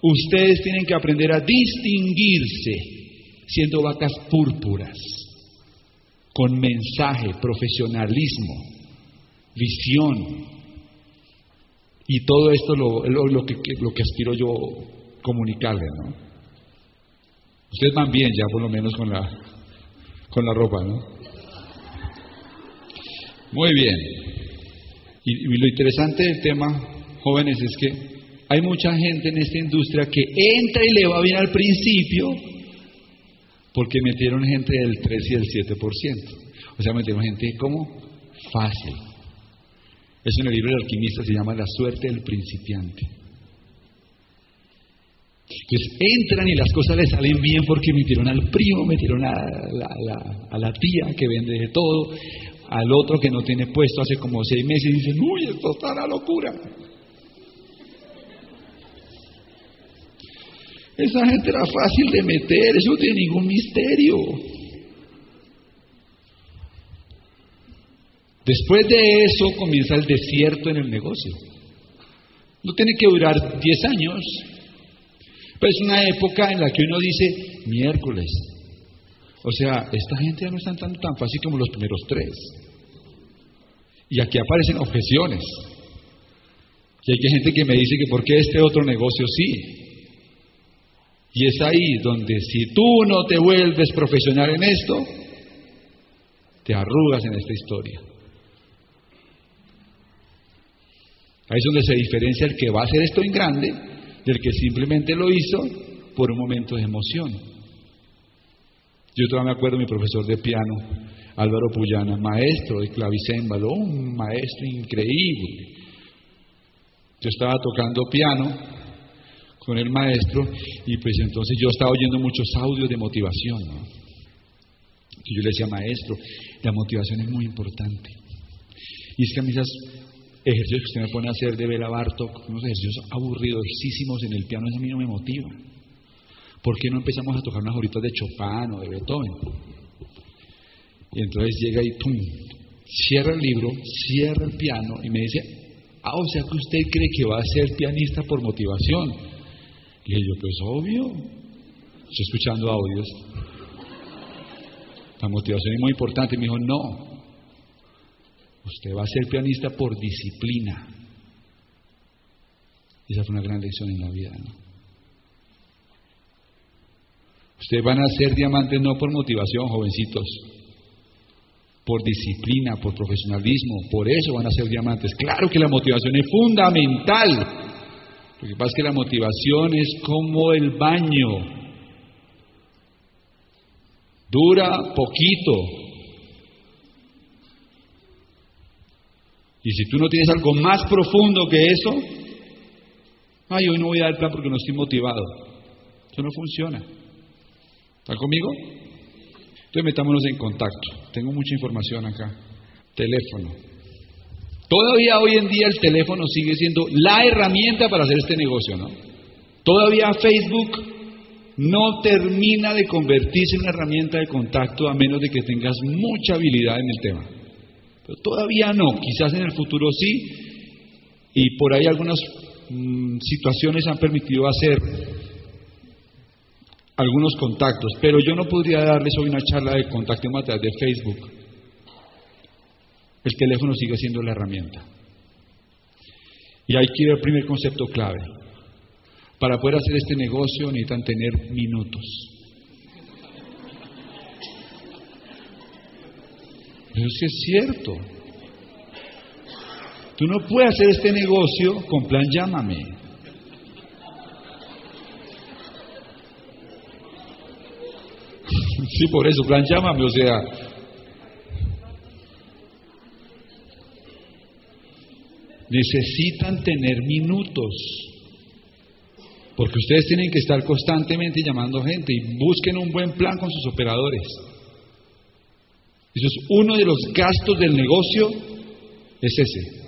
Ustedes tienen que aprender a distinguirse siendo vacas púrpuras, con mensaje, profesionalismo, visión. Y todo esto lo, lo, que, lo que aspiro yo comunicarles, ¿no? Ustedes van bien ya por lo menos con la, con la ropa, ¿no? Muy bien. Y, y lo interesante del tema, jóvenes, es que hay mucha gente en esta industria que entra y le va bien al principio porque metieron gente del 3 y del 7%. O sea, metieron gente como fácil. Eso en el libro del alquimista se llama La suerte del principiante. Entonces entran y las cosas les salen bien porque metieron al primo, metieron a a la tía que vende de todo, al otro que no tiene puesto hace como seis meses y dicen, uy, esto está la locura. Esa gente era fácil de meter, eso no tiene ningún misterio. Después de eso comienza el desierto en el negocio. No tiene que durar 10 años, pero es una época en la que uno dice miércoles. O sea, esta gente ya no está tan, tan fácil como los primeros tres. Y aquí aparecen objeciones. Y hay gente que me dice que por qué este otro negocio sí. Y es ahí donde si tú no te vuelves profesional en esto, te arrugas en esta historia. Ahí es donde se diferencia el que va a hacer esto en grande del que simplemente lo hizo por un momento de emoción. Yo todavía me acuerdo de mi profesor de piano, Álvaro Puyana, maestro de clavicémbalo, un maestro increíble. Yo estaba tocando piano con el maestro y pues entonces yo estaba oyendo muchos audios de motivación. Que yo le decía, maestro, la motivación es muy importante. Y es que a mí esas ejercicios que usted me pone a hacer de Bela Bartok, unos ejercicios aburridosísimos en el piano, eso a mí no me motiva. ¿Por qué no empezamos a tocar unas horitas de Chopin o de Beethoven? Y entonces llega y ¡pum! Cierra el libro, cierra el piano y me dice, ah, o sea que usted cree que va a ser pianista por motivación. Y yo, pues obvio, estoy escuchando audios. La motivación es muy importante. Y me dijo, no, usted va a ser pianista por disciplina. Esa fue una gran lección en la vida. Ustedes van a ser diamantes no por motivación, jovencitos, por disciplina, por profesionalismo, por eso van a ser diamantes. Claro que la motivación es fundamental. Lo que pasa es que la motivación es como el baño. Dura poquito. Y si tú no tienes algo más profundo que eso, ay, hoy no voy a dar plan porque no estoy motivado. Eso no funciona. ¿Está conmigo? Entonces metámonos en contacto. Tengo mucha información acá. Teléfono. Todavía hoy en día el teléfono sigue siendo la herramienta para hacer este negocio, ¿no? Todavía Facebook no termina de convertirse en una herramienta de contacto a menos de que tengas mucha habilidad en el tema. Pero todavía no, quizás en el futuro sí, y por ahí algunas mm, situaciones han permitido hacer algunos contactos, pero yo no podría darles hoy una charla de contacto a través de Facebook. El teléfono sigue siendo la herramienta. Y que ir al primer concepto clave. Para poder hacer este negocio necesitan tener minutos. Pero que es cierto. Tú no puedes hacer este negocio con plan llámame. [laughs] Sí, por eso, plan llámame, o sea. Necesitan tener minutos. Porque ustedes tienen que estar constantemente llamando gente y busquen un buen plan con sus operadores. Eso es uno de los gastos del negocio, es ese.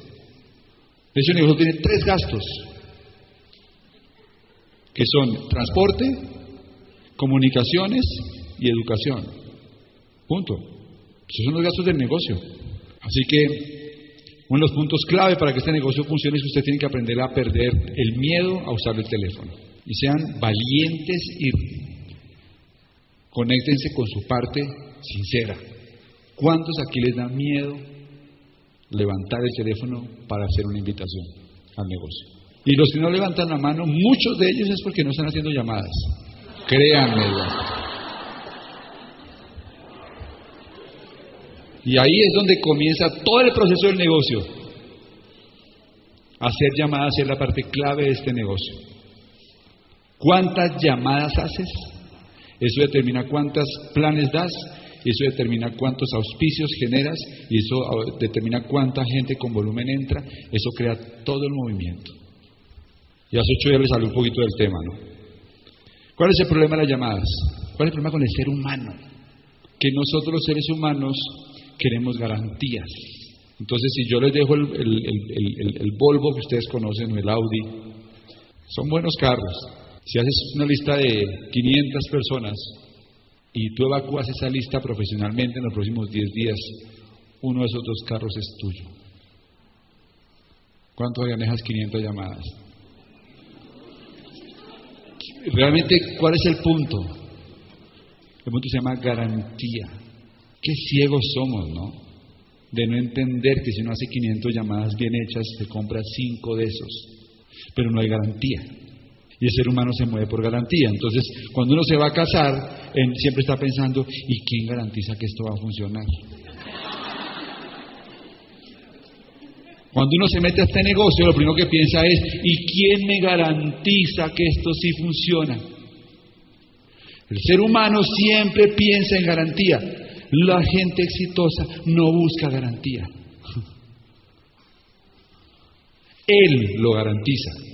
Ese negocio tiene tres gastos, que son transporte, comunicaciones y educación. Punto. Esos son los gastos del negocio. Así que uno de los puntos clave para que este negocio funcione es que usted tiene que aprender a perder el miedo a usar el teléfono. Y sean valientes y conéctense con su parte sincera. ¿Cuántos aquí les da miedo levantar el teléfono para hacer una invitación al negocio? Y los que no levantan la mano, muchos de ellos es porque no están haciendo llamadas. Créanme. Y ahí es donde comienza todo el proceso del negocio. Hacer llamadas es la parte clave de este negocio. ¿Cuántas llamadas haces? Eso determina cuántos planes das, eso determina cuántos auspicios generas y eso determina cuánta gente con volumen entra, eso crea todo el movimiento. Y hace ocho días les hablé un poquito del tema, ¿no? ¿Cuál es el problema de las llamadas? ¿Cuál es el problema con el ser humano? Que nosotros los seres humanos queremos garantías. Entonces, si yo les dejo el, el, Volvo que ustedes conocen o el Audi, son buenos carros. Si haces una lista de 500 personas y tú evacúas esa lista profesionalmente en los próximos 10 días, uno de esos dos carros es tuyo. ¿Cuánto ganan esas 500 llamadas? Realmente, ¿cuál es el punto? El punto se llama garantía. Qué ciegos somos, ¿no? De no entender que si uno hace 500 llamadas bien hechas, se compra 5 de esos. Pero no hay garantía. Y el ser humano se mueve por garantía. Entonces, cuando uno se va a casar, siempre está pensando, ¿y quién garantiza que esto va a funcionar? Cuando uno se mete a este negocio, lo primero que piensa es, ¿y quién me garantiza que esto sí funciona? El ser humano siempre piensa en garantía. La gente exitosa no busca garantía. [laughs] Él lo garantiza.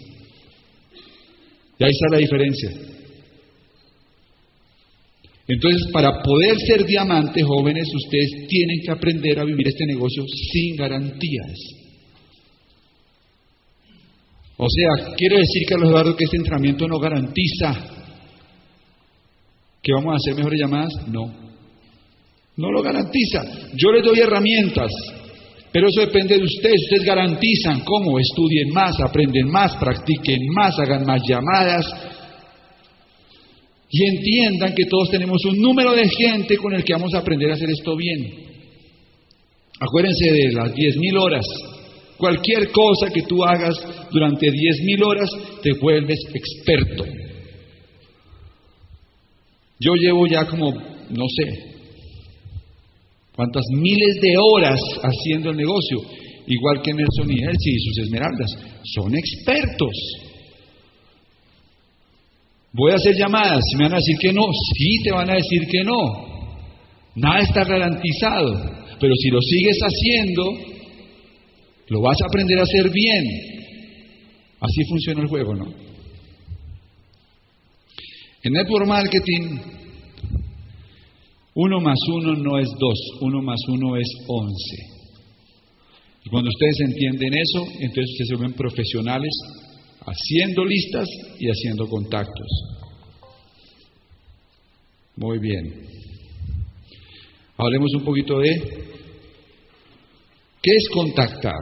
Y ahí está la diferencia. Entonces, para poder ser diamante, jóvenes, ustedes tienen que aprender a vivir este negocio sin garantías. O sea, quiere decir, Carlos Eduardo, que este entrenamiento no garantiza que vamos a hacer mejores llamadas. No, no lo garantiza. Yo les doy herramientas, pero eso depende de ustedes. Ustedes garantizan cómo estudien más, aprenden más, practiquen más, hagan más llamadas. Y entiendan que todos tenemos un número de gente con el que vamos a aprender a hacer esto bien. Acuérdense de las 10.000 horas Cualquier cosa que tú hagas durante 10.000 horas te vuelves experto. Yo llevo ya como, no sé, cuántas miles de horas haciendo el negocio, igual que Nelson y Elsie y sus esmeraldas. Son expertos. Voy a hacer llamadas, me van a decir que no, sí te van a decir que no. Nada está garantizado, pero si lo sigues haciendo, lo vas a aprender a hacer bien. Así funciona el juego, ¿no? En Network Marketing, uno más uno no es dos, uno más uno es once. Y cuando ustedes entienden eso, entonces ustedes se vuelven profesionales haciendo listas y haciendo contactos. Muy bien. Hablemos un poquito de ¿Qué es contactar?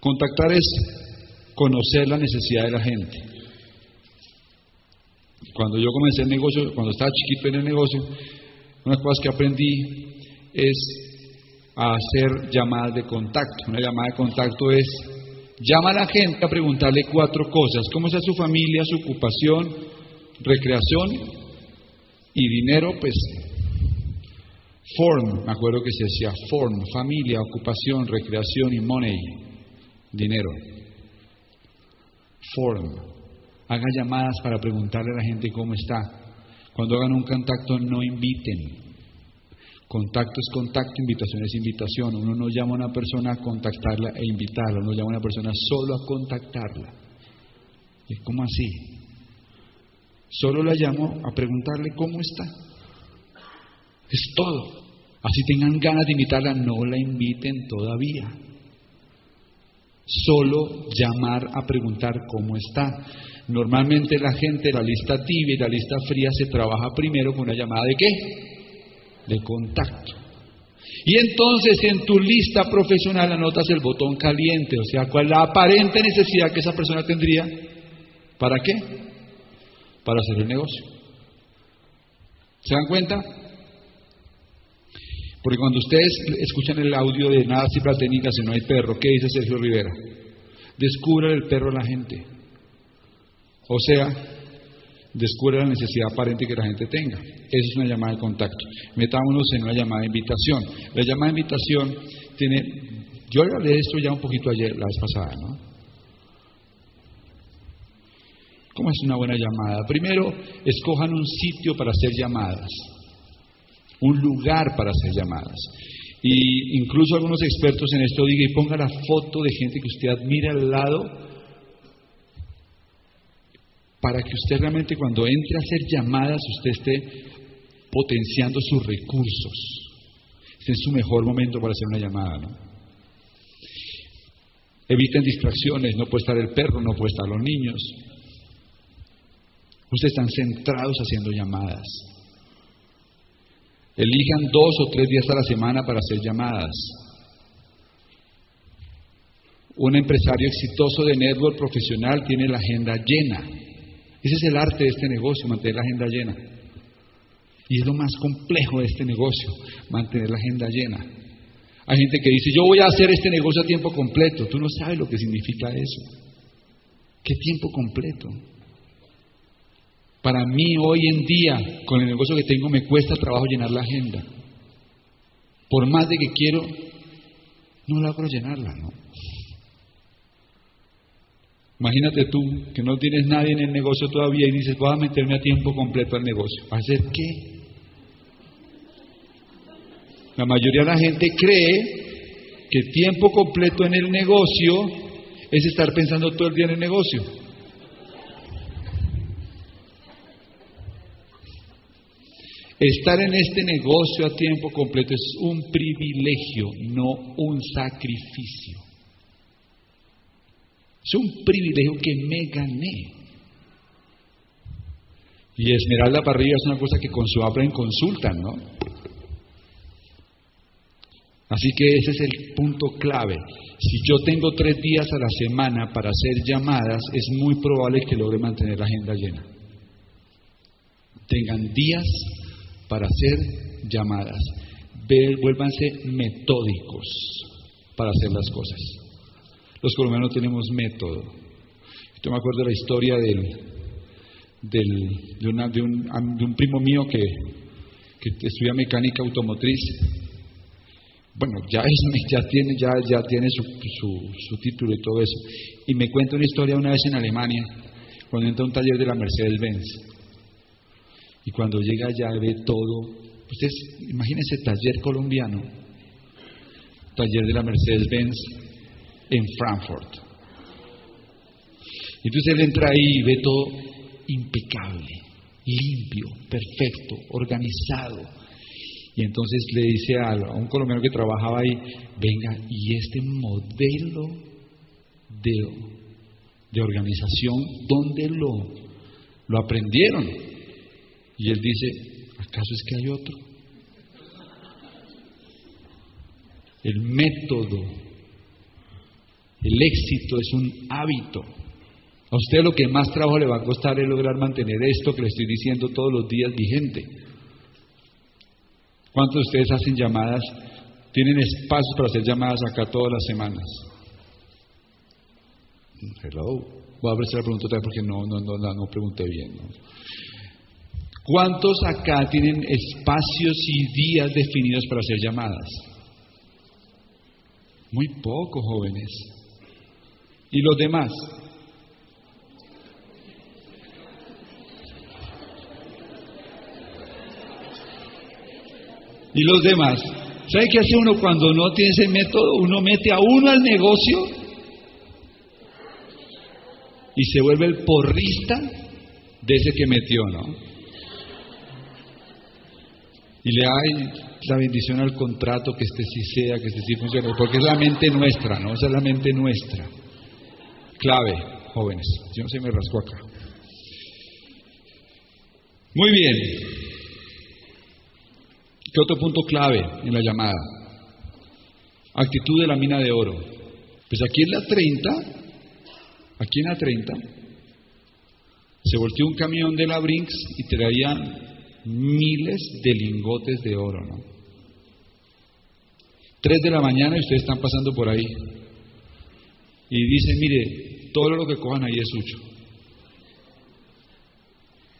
Contactar es conocer la necesidad de la gente. Cuando yo comencé el negocio, cuando estaba chiquito en el negocio, una de las cosas que aprendí es hacer llamadas de contacto. Una llamada de contacto es llama a la gente a preguntarle cuatro cosas: cómo está su familia, su ocupación, recreación y dinero, pues Form, me acuerdo que se decía form, familia, ocupación, recreación y money, dinero. Form. Haga llamadas para preguntarle a la gente cómo está. Cuando hagan un contacto, no inviten. Contacto es contacto, invitación es invitación. Uno no llama a una persona a contactarla e invitarla, uno llama a una persona solo a contactarla. ¿Y cómo así? Solo la llamo a preguntarle cómo está. Es todo. Así tengan ganas de invitarla, no la inviten todavía. Solo llamar a preguntar cómo está. Normalmente la gente, la lista tibia y la lista fría se trabaja primero con una llamada de qué? De contacto. Y entonces en tu lista profesional anotas el botón caliente, o sea, cuál es la aparente necesidad que esa persona tendría. ¿Para qué? Para hacer el negocio. ¿Se dan cuenta? Porque cuando ustedes escuchan el audio de Nada si técnica si no hay perro, ¿qué dice Sergio Rivera? Descubra el perro a la gente. O sea, descubra la necesidad aparente que la gente tenga. Esa es una llamada de contacto. Metámonos en una llamada de invitación. La llamada de invitación tiene. Yo hablé de esto ya un poquito ayer, la vez pasada, ¿no? ¿Cómo es una buena llamada? Primero, escojan un sitio para hacer llamadas un lugar para hacer llamadas. Y incluso algunos expertos en esto digan y ponga la foto de gente que usted admira al lado para que usted realmente cuando entre a hacer llamadas usted esté potenciando sus recursos. Este es su mejor momento para hacer una llamada, ¿no? Eviten distracciones, no puede estar el perro, no puede estar los niños. Ustedes están centrados haciendo llamadas. Elijan dos o tres días a la semana para hacer llamadas. Un empresario exitoso de network profesional tiene la agenda llena. Ese es el arte de este negocio, mantener la agenda llena. Y es lo más complejo de este negocio, mantener la agenda llena. Hay gente que dice, yo voy a hacer este negocio a tiempo completo. Tú no sabes lo que significa eso. ¿Qué tiempo completo? Para mí hoy en día, con el negocio que tengo, me cuesta trabajo llenar la agenda. Por más de que quiero, no logro llenarla, ¿no? Imagínate tú que no tienes nadie en el negocio todavía y dices, voy a meterme a tiempo completo al negocio. ¿A hacer qué? La mayoría de la gente cree que tiempo completo en el negocio es estar pensando todo el día en el negocio. Estar en este negocio a tiempo completo es un privilegio, no un sacrificio. Es un privilegio que me gané. Y Esmeralda para arriba es una cosa que con su en consultan, ¿no? Así que ese es el punto clave. Si yo tengo tres días a la semana para hacer llamadas, es muy probable que logre mantener la agenda llena. Tengan días para hacer llamadas. Vuélvanse metódicos para hacer las cosas. Los colombianos tenemos método. Yo me acuerdo de la historia del, de, un, primo mío que, que estudia mecánica automotriz bueno, ya, [laughs] ya tiene, ya, ya tiene su, su, título y todo eso. Y me cuenta una historia una vez en Alemania, cuando entra a un taller de la Mercedes-Benz. Y cuando llega allá ve todo. Ustedes imagínense taller colombiano, taller de la Mercedes-Benz en Frankfurt. Entonces él entra ahí y ve todo impecable, limpio, perfecto, organizado y entonces le dice a, un colombiano que trabajaba ahí, venga, y este modelo de, de organización, ¿dónde lo, lo aprendieron? Y él dice, ¿acaso es que hay otro? El método, el éxito es un hábito. A usted lo que más trabajo le va a costar es lograr mantener esto que le estoy diciendo todos los días vigente. ¿Cuántos de ustedes hacen llamadas? ¿Tienen espacios para hacer llamadas acá todas las semanas? Hello. Voy a ver si la pregunta otra vez porque no, no, no, no pregunté bien. ¿Cuántos acá tienen espacios y días definidos para hacer llamadas? Muy pocos jóvenes. ¿Y los demás? y los demás. ¿Sabe qué hace uno cuando no tiene ese método? Uno mete a uno al negocio y se vuelve el porrista de ese que metió, ¿no? Y le da la bendición al contrato, que este sí sea, que este sí funcione, porque es la mente nuestra, ¿no? Esa es la mente nuestra. Clave, jóvenes. Si no se me rascó acá. Muy bien. ¿Qué otro punto clave en la llamada? Actitud de la mina de oro. Pues aquí en la 30, aquí en la 30, se volteó un camión de la Brinks y traía miles de lingotes de oro, ¿no? Tres de la mañana y ustedes están pasando por ahí. Y dicen, mire, todo lo que cojan ahí es suyo.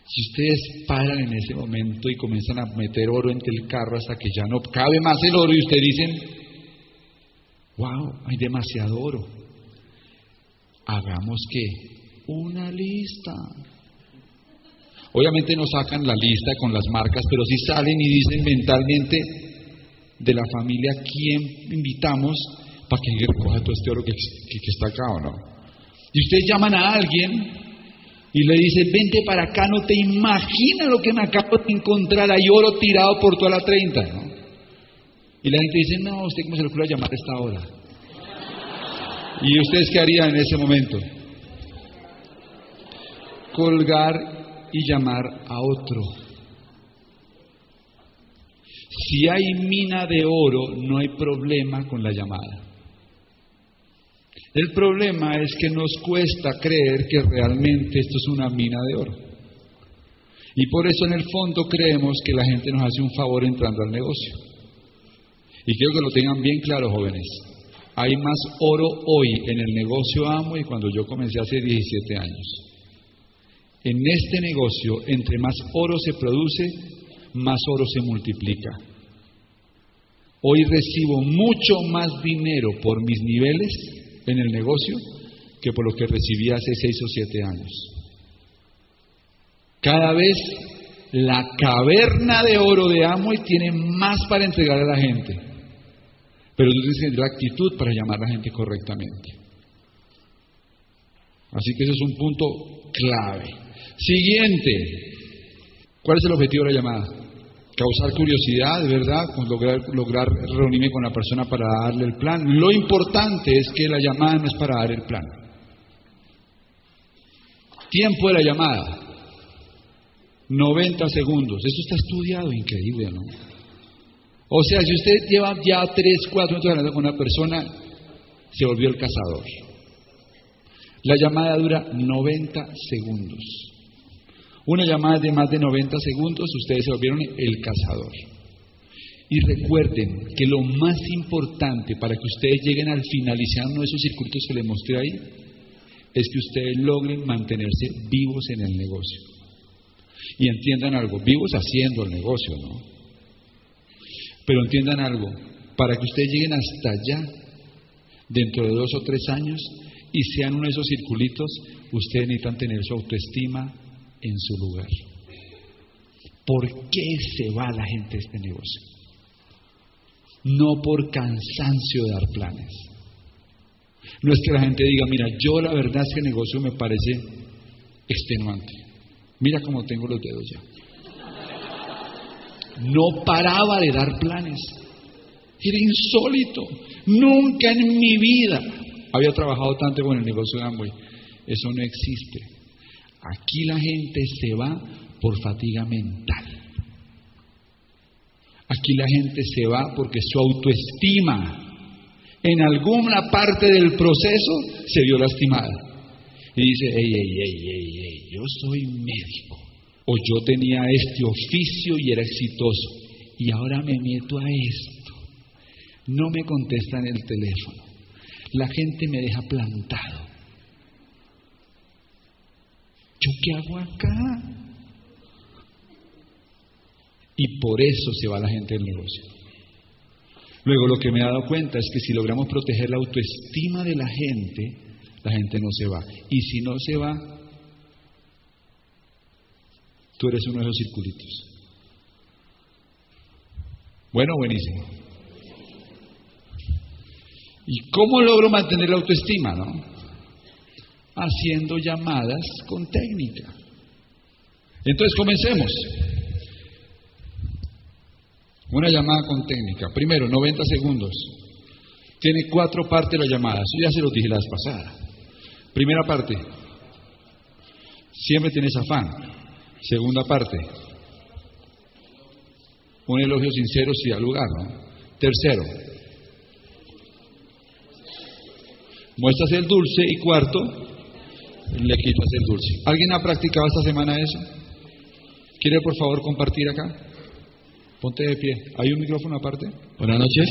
Si ustedes paran en ese momento y comienzan a meter oro entre el carro hasta que ya no cabe más el oro y ustedes dicen, wow, hay demasiado oro. Hagamos que una lista. Obviamente no sacan la lista con las marcas, pero sí salen y dicen mentalmente de la familia quién invitamos para que recoja todo este oro que, que está acá o no. Y ustedes llaman a alguien y le dice, vente para acá, no te imaginas lo que me acabo de encontrar, hay oro tirado por toda la 30. Y la gente dice, no, usted cómo se le ocurre llamar a esta hora. ¿Y ustedes qué harían en ese momento? Colgar y llamar a otro. Si hay mina de oro, no hay problema con la llamada. El problema es que nos cuesta creer que realmente esto es una mina de oro. Y por eso en el fondo creemos que la gente nos hace un favor entrando al negocio. Y quiero que lo tengan bien claro, jóvenes. Hay más oro hoy en el negocio Amo y cuando yo comencé hace 17 años. En este negocio, entre más oro se produce, más oro se multiplica. Hoy recibo mucho más dinero por mis niveles en el negocio que por lo que recibí hace seis o siete años. Cada vez la caverna de oro de Amway tiene más para entregar a la gente. Pero tú tienes que tener la actitud para llamar a la gente correctamente. Así que ese es un punto clave. Siguiente. ¿Cuál es el objetivo de la llamada? Causar curiosidad, ¿verdad? Con lograr, lograr reunirme con la persona para darle el plan. Lo importante es que la llamada no es para dar el plan. Tiempo de la llamada. 90 segundos. Eso está estudiado, increíble, ¿no? O sea, si usted lleva ya 3, 4 minutos hablando con una persona, se volvió el cazador. La llamada dura 90 segundos. Una llamada de más de 90 segundos, ustedes se volvieron el cazador. Y recuerden que lo más importante para que ustedes lleguen al finalizar uno de esos circuitos que les mostré ahí, es que ustedes logren mantenerse vivos en el negocio. Y entiendan algo, vivos haciendo el negocio, ¿no? Pero entiendan algo, para que ustedes lleguen hasta allá, dentro de dos o tres años, y sean uno de esos circulitos, ustedes necesitan tener su autoestima en su lugar. ¿Por qué se va la gente de este negocio? No por cansancio de dar planes. No es que la gente diga, mira, yo la verdad es que el negocio me parece extenuante. Mira cómo tengo los dedos ya. No paraba de dar planes. Era insólito. Nunca en mi vida había trabajado tanto con el negocio de Amway. Eso no existe. Aquí la gente se va por fatiga mental. Aquí la gente se va porque su autoestima en alguna parte del proceso se vio lastimada. Y dice, ey, ey, ey, ey, ey, yo soy médico. O yo tenía este oficio y era exitoso. Y ahora me meto a esto. No me contestan el teléfono. La gente me deja plantado. ¿Yo qué hago acá? Y por eso se va la gente del negocio. Luego lo que me he dado cuenta es que si logramos proteger la autoestima de la gente, la gente no se va. Y si no se va, tú eres uno de esos circulitos. Bueno, buenísimo. ¿Y cómo logro mantener la autoestima? No? Haciendo llamadas con técnica. Entonces comencemos. Una llamada con técnica. Primero, 90 segundos. Tiene cuatro partes la llamada. Ya se lo dije la vez pasada. Primera parte. Siempre tienes afán. Segunda parte. Un elogio sincero si da lugar. ¿no? Tercero. Muestras el dulce. Y cuarto, le quitas el dulce. ¿Alguien ha practicado esta semana eso? ¿Quiere por favor compartir acá? Ponte de pie. ¿Hay un micrófono aparte? Buenas noches.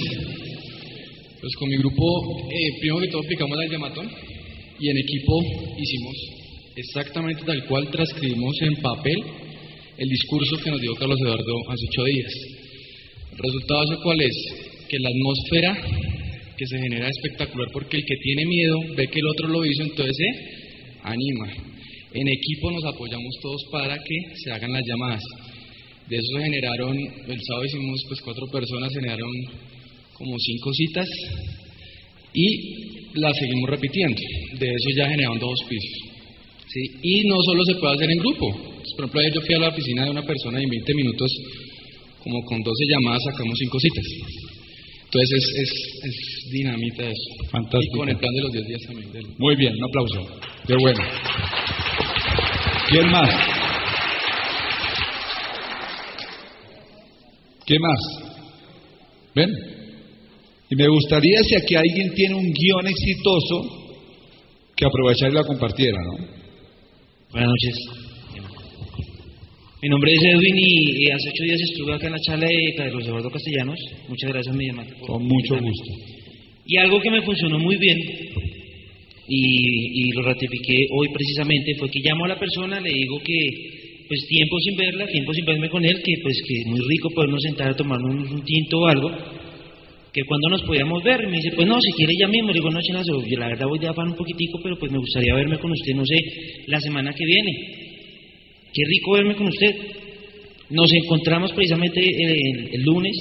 Pues con mi grupo, eh, primero que todo aplicamos el llamatón y en equipo hicimos exactamente tal cual transcribimos en papel el discurso que nos dio Carlos Eduardo hace ocho días. ¿El resultado de eso cuál es? Que la atmósfera que se genera es espectacular porque el que tiene miedo ve que el otro lo hizo, entonces se anima. En equipo nos apoyamos todos para que se hagan las llamadas. De eso se generaron, el sábado hicimos pues cuatro personas, generaron como cinco citas y las seguimos repitiendo. De eso ya generaron dos pisos. ¿sí? Y no solo se puede hacer en grupo. Pues, por ejemplo, ayer yo fui a la oficina de una persona y en 20 minutos, como con 12 llamadas, sacamos cinco citas. Entonces es, es, es dinamita eso. Fantástico. Y con el plan de los 10 días también. del- Muy bien, un aplauso. Qué bueno. ¿Quién más? ¿Qué más? ¿Ven? Y me gustaría si aquí alguien tiene un guion exitoso que aprovechar y la compartiera, ¿no? Buenas noches. Mi nombre es Edwin y, y hace ocho días estuve acá en la charla de Carlos Eduardo Castellanos. Muchas gracias, mi llamada. Con mucho gusto. Y algo que me funcionó muy bien y, y lo ratifiqué hoy precisamente fue que llamo a la persona, le digo que pues tiempo sin verla, tiempo sin verme con él, que pues que es muy rico podernos sentar a tomar un, un tinto o algo, que cuando nos podíamos ver, y me dice, pues no, si quiere ya mismo, le digo, no, chinazo, yo la verdad voy de afán un poquitico, pero pues me gustaría verme con usted, no sé, la semana que viene. Qué rico verme con usted. Nos encontramos precisamente el, el lunes,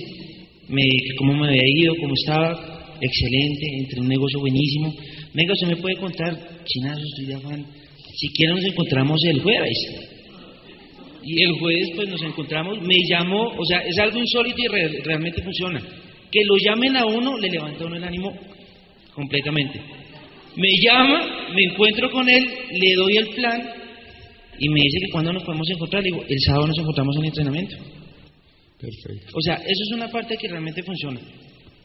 me, cómo me había ido, cómo estaba, excelente, entre un negocio buenísimo. Venga, usted me puede contar, chinazo, estoy de afán. Si quiere nos encontramos el jueves. Y el jueves pues nos encontramos, me llamó, o sea, es algo insólito y re- realmente funciona. Que lo llamen a uno, le levanta uno el ánimo completamente. Me llama, me encuentro con él, le doy el plan y me dice que cuando nos podemos encontrar, le digo, el sábado nos encontramos en entrenamiento. Perfecto. O sea, eso es una parte que realmente funciona.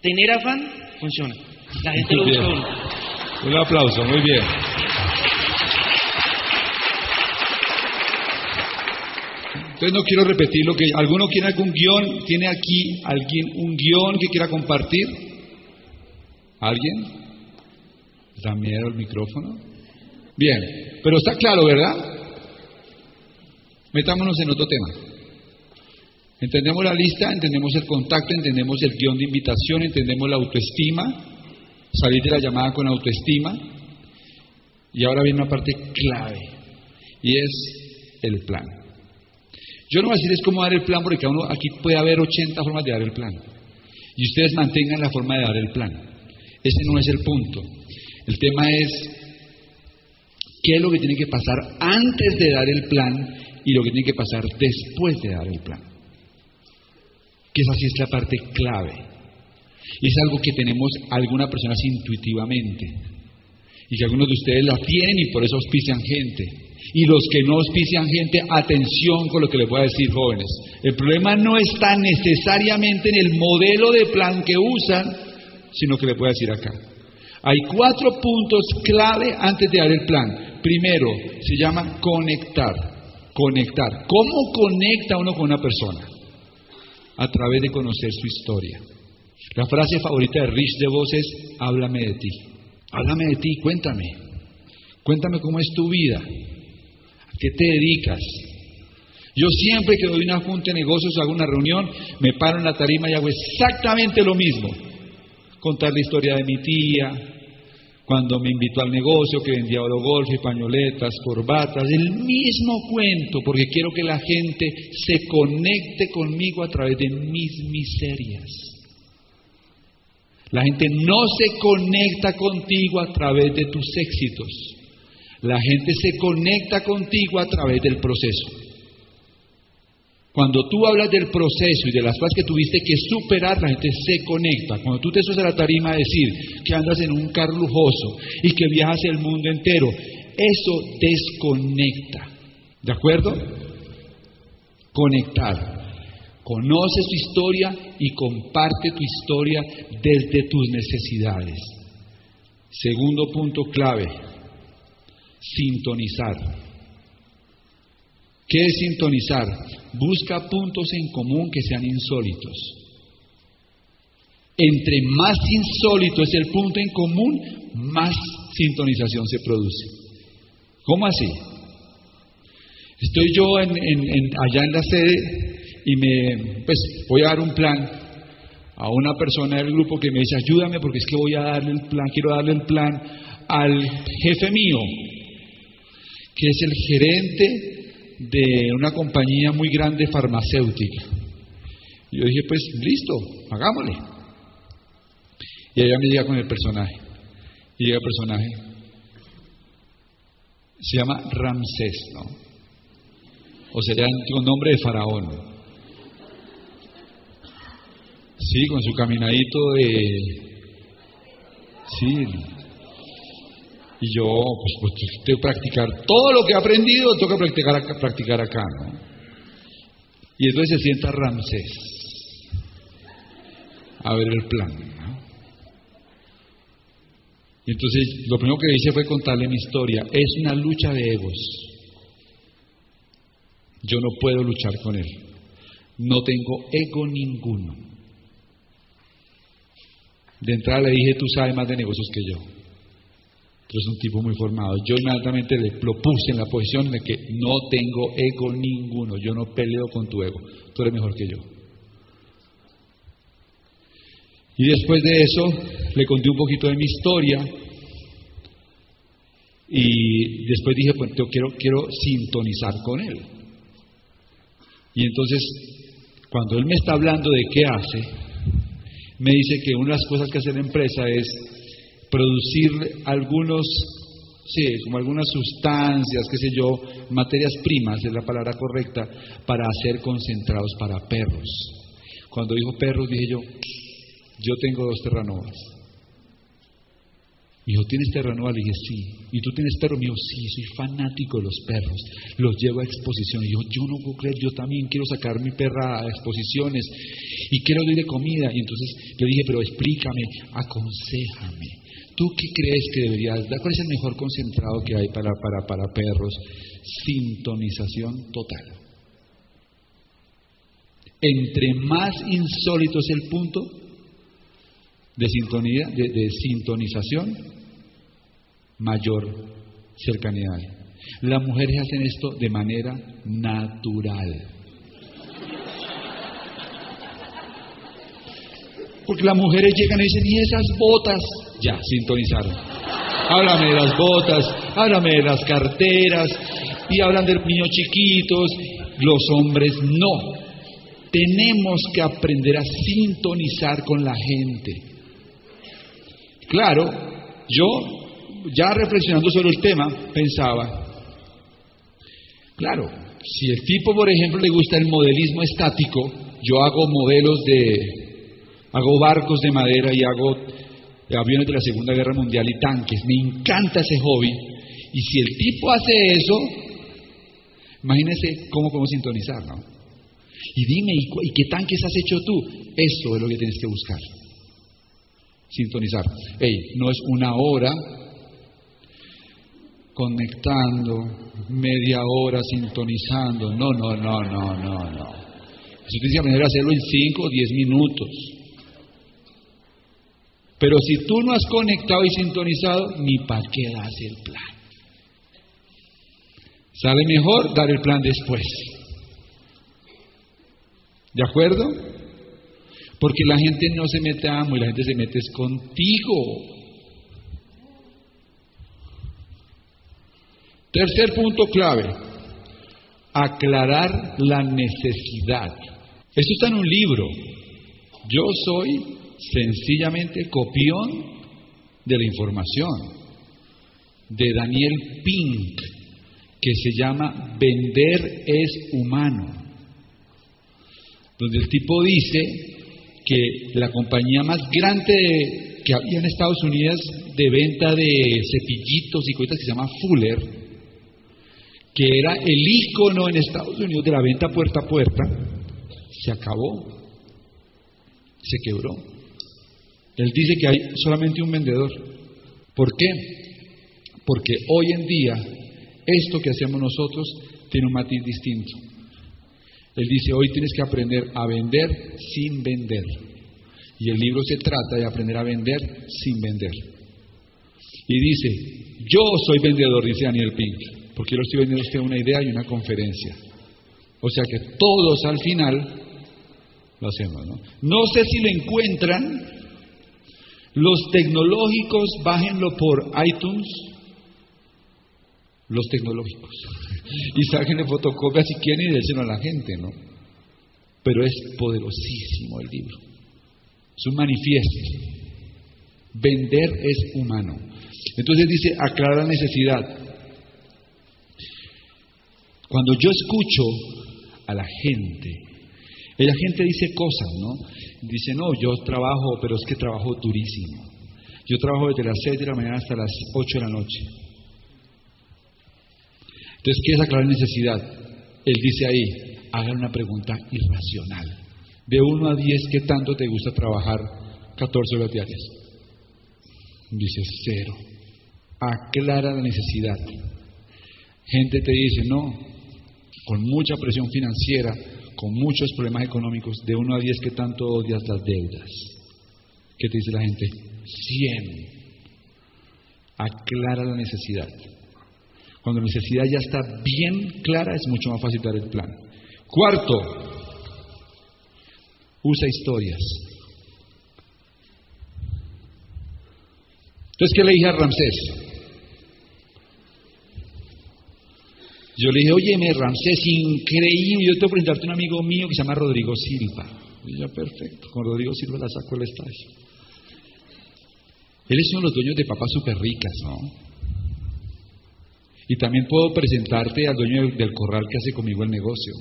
Tener afán, funciona. La gente lo busca uno. [laughs] Un aplauso, muy bien. Entonces no quiero repetir lo que... ¿Alguno quiere algún guion? ¿Tiene aquí alguien un guion que quiera compartir? ¿Alguien? ¿Da miedo el micrófono? Bien, pero está claro, ¿verdad? Metámonos en otro tema. Entendemos la lista, entendemos el contacto, entendemos el guion de invitación, entendemos la autoestima, salir de la llamada con autoestima. Y ahora viene una parte clave, y es el plan. Yo no voy a decirles cómo dar el plan, porque aquí puede haber 80 formas de dar el plan. Y ustedes mantengan la forma de dar el plan. Ese no es el punto. El tema es qué es lo que tiene que pasar antes de dar el plan y lo que tiene que pasar después de dar el plan. Que esa sí es la parte clave. Y es algo que tenemos algunas personas intuitivamente. Y que algunos de ustedes la tienen y por eso auspician gente. Y los que no auspician gente, atención con lo que les voy a decir, jóvenes. El problema no está necesariamente en el modelo de plan que usan, sino que les voy a decir acá. Hay cuatro puntos clave antes de dar el plan. Primero, se llama conectar. Conectar. ¿Cómo conecta uno con una persona? A través de conocer su historia. La frase favorita de Rich DeVos es, háblame de ti. Háblame de ti, cuéntame. Cuéntame cómo es tu vida. ¿A qué te dedicas? Yo siempre que doy una junta de negocios, hago una reunión, me paro en la tarima y hago exactamente lo mismo. Contar la historia de mi tía, cuando me invitó al negocio, que vendía golf y pañoletas, corbatas, el mismo cuento, porque quiero que la gente se conecte conmigo a través de mis miserias. La gente no se conecta contigo a través de tus éxitos. La gente se conecta contigo a través del proceso. Cuando tú hablas del proceso y de las cosas que tuviste que superar, la gente se conecta. Cuando tú te subes a la tarima a decir que andas en un carro lujoso y que viajas el mundo entero, eso desconecta. ¿De acuerdo? Conectar. Conoce su historia y comparte tu historia desde tus necesidades. Segundo punto clave, sintonizar. ¿Qué es sintonizar? Busca puntos en común que sean insólitos. Entre más insólito es el punto en común, más sintonización se produce. ¿Cómo así? Estoy yo en, allá en la sede y me, pues voy a dar un plan a una persona del grupo que me dice, ayúdame porque es que voy a darle el plan, quiero darle el plan al jefe mío, que es el gerente de una compañía muy grande farmacéutica. Yo dije, pues listo, hagámosle. Y ella me llega con el personaje. Y llega el personaje. Se llama Ramsés, ¿no? O sería un nombre de faraón. Sí, con su caminadito de... Sí. Y yo, pues, pues tengo que practicar todo lo que he aprendido, tengo que practicar acá, practicar acá, ¿no? Y entonces se sienta Ramsés a ver el plan, ¿no? Y entonces lo primero que hice fue contarle mi historia. Es una lucha de egos. Yo no puedo luchar con él. No tengo ego ninguno. De entrada le dije, tú sabes más de negocios que yo. Tú eres un tipo muy formado. Yo inmediatamente le propuse en la posición de que no tengo ego ninguno. Yo no peleo con tu ego. Tú eres mejor que yo. Y después de eso le conté un poquito de mi historia. Y después dije, pues yo quiero, quiero sintonizar con él. Y entonces, cuando él me está hablando de qué hace, me dice que una de las cosas que hace la empresa es producir algunos sí, como algunas sustancias, qué sé yo, materias primas es la palabra correcta, para hacer concentrados para perros. Cuando dijo perros dije yo, yo tengo dos terranovas. Me dijo, ¿tienes terranova? Le dije, sí. ¿Y tú tienes perro? Me dijo, sí, soy fanático de los perros. Los llevo a exposiciones. Y yo, yo no puedo creer, yo también quiero sacar mi perra a exposiciones y quiero darle comida. Y entonces yo dije, pero explícame, aconsejame. ¿Tú qué crees que deberías dar? ¿Cuál es el mejor concentrado que hay para, para, para perros? Sintonización total. Entre más insólito es el punto de, sintonía, de, de sintonización, mayor cercanía. Las mujeres hacen esto de manera natural. Porque las mujeres llegan y dicen, ¿y esas botas? Ya, sintonizaron. Háblame de las botas, háblame de las carteras, y hablan de niños chiquitos. Los hombres no. Tenemos que aprender a sintonizar con la gente. Claro, yo ya reflexionando sobre el tema, pensaba, claro, si el tipo, por ejemplo, le gusta el modelismo estático, yo hago modelos de, hago barcos de madera y hago aviones de la Segunda Guerra Mundial y tanques, me encanta ese hobby, y si el tipo hace eso, imagínese cómo podemos sintonizar, ¿no? Y dime, ¿y, ¿y qué tanques has hecho tú? Eso es lo que tienes que buscar. Sintonizar. Hey, no es una hora conectando, media hora sintonizando. No, no, no, no, no, no. Eso tienes que aprender a hacerlo en 5 o 10 minutos. Pero si tú no has conectado y sintonizado, ni para qué das el plan. Sale mejor dar el plan después. ¿De acuerdo? Porque la gente no se mete a amo y la gente se mete contigo. Tercer punto clave, aclarar la necesidad. Esto está en un libro. Yo soy sencillamente copión de la información de Daniel Pink, que se llama Vender es humano, donde el tipo dice que la compañía más grande que había en Estados Unidos de venta de cepillitos y cosas que se llama Fuller, que era el ícono en Estados Unidos de la venta puerta a puerta, se acabó, se quebró. Él dice que hay solamente un vendedor. ¿Por qué? Porque hoy en día esto que hacemos nosotros tiene un matiz distinto. Él dice, hoy tienes que aprender a vender sin vender. Y el libro se trata de aprender a vender sin vender. Y dice, yo soy vendedor, dice Daniel Pink porque yo lo estoy vendiendo a usted una idea y una conferencia. O sea que todos al final lo hacemos, ¿no? No sé si lo encuentran. Los tecnológicos, bájenlo por iTunes. Los tecnológicos. [laughs] Y sáquenle fotocopia si quieren y déselo a la gente, ¿no? Pero es poderosísimo el libro. Es un manifiesto. Vender es humano. Entonces dice, aclara la necesidad. Cuando yo escucho a la gente, la gente dice cosas, ¿no? Dice, no, yo trabajo, pero es que trabajo durísimo. Yo trabajo desde las 6 de la mañana hasta las 8 de la noche. Entonces, ¿qué es aclarar necesidad? Él dice ahí, hagan una pregunta irracional. De 1 a 10, ¿qué tanto te gusta trabajar 14 horas diarias? Dice, cero. Aclara la necesidad. Gente te dice, no, con mucha presión financiera, con muchos problemas económicos, de 1 a 10, ¿qué tanto odias las deudas? ¿Qué te dice la gente? 100. Aclara la necesidad. Cuando la necesidad ya está bien clara, es mucho más fácil dar el plan. Cuarto, usa historias. Entonces, ¿qué le dije a Ramsés? Yo le dije, óyeme, Ramsés, increíble, yo tengo que presentarte a un amigo mío que se llama Rodrigo Silva. Y ya, perfecto, con Rodrigo Silva la saco el estadio. Él es uno de los dueños de papas súper ricas, ¿no? Y también puedo presentarte al dueño del, corral que hace conmigo el negocio.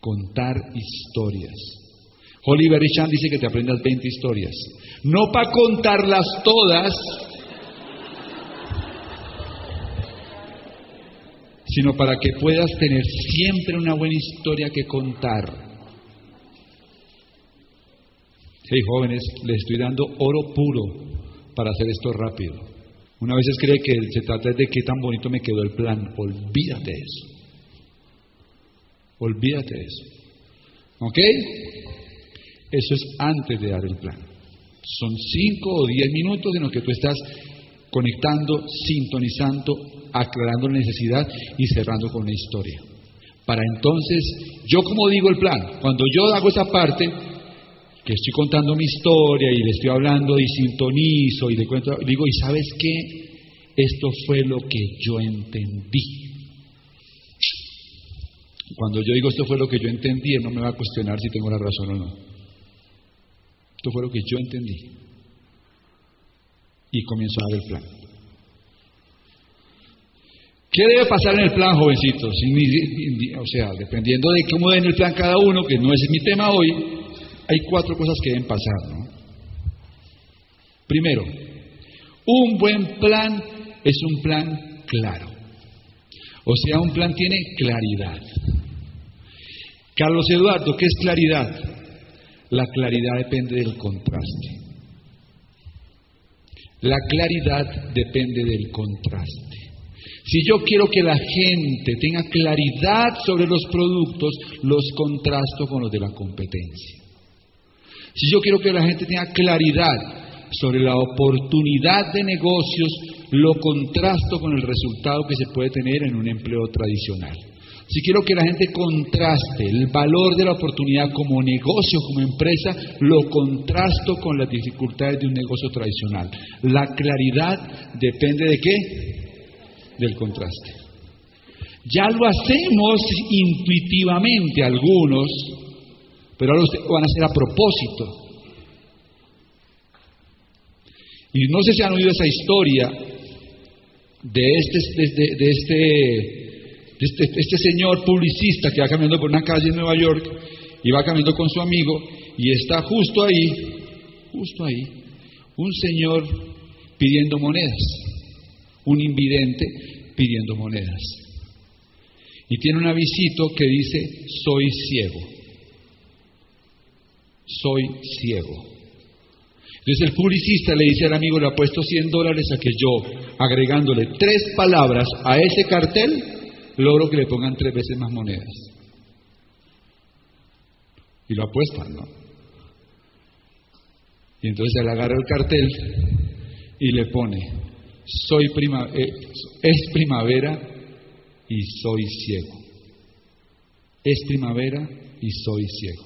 Contar historias. Oliver Richard dice que te aprendas 20 historias. No para contarlas todas, sino para que puedas tener siempre una buena historia que contar. Hey jóvenes, les estoy dando oro puro para hacer esto rápido. Una vez cree que se trata de qué tan bonito me quedó el plan. Olvídate de eso. Olvídate de eso. ¿Ok? Eso es antes de dar el plan. Son cinco o diez minutos en los que tú estás conectando, sintonizando, aclarando la necesidad y cerrando con una historia. Para entonces, yo como digo el plan, cuando yo hago esa parte, que estoy contando mi historia y le estoy hablando y sintonizo y le cuento, digo, ¿y sabes qué? Esto fue lo que yo entendí. Cuando yo digo esto fue lo que yo entendí, él no me va a cuestionar si tengo la razón o no. Esto fue lo que yo entendí. Y comienzo a dar el plan. ¿Qué debe pasar en el plan, jovencitos? O sea, dependiendo de cómo den el plan cada uno, que no es mi tema hoy, hay cuatro cosas que deben pasar. ¿no? Primero, un buen plan es un plan claro. O sea, un plan tiene claridad. Carlos Eduardo, ¿qué es claridad? La claridad depende del contraste. La claridad depende del contraste. Si yo quiero que la gente tenga claridad sobre los productos, los contrasto con los de la competencia. Si yo quiero que la gente tenga claridad sobre la oportunidad de negocios, lo contrasto con el resultado que se puede tener en un empleo tradicional. Si quiero que la gente contraste el valor de la oportunidad como negocio, como empresa, lo contrasto con las dificultades de un negocio tradicional. La claridad depende de qué? Del contraste. Ya lo hacemos intuitivamente algunos, pero ahora ustedes van a hacer a propósito. Y no sé si han oído esa historia de este, de, de este este, este, señor publicista que va caminando por una calle en Nueva York y va caminando con su amigo y está justo ahí, justo ahí, un señor pidiendo monedas, un invidente pidiendo monedas. Y tiene un avisito que dice, soy ciego, soy ciego. Entonces el publicista le dice al amigo, le ha puesto 100 dólares a que yo, agregándole tres palabras a ese cartel, logro que le pongan tres veces más monedas. Y lo apuestan, ¿no? Y entonces él agarra el cartel y le pone, soy prima, eh, es primavera y soy ciego. Es primavera y soy ciego.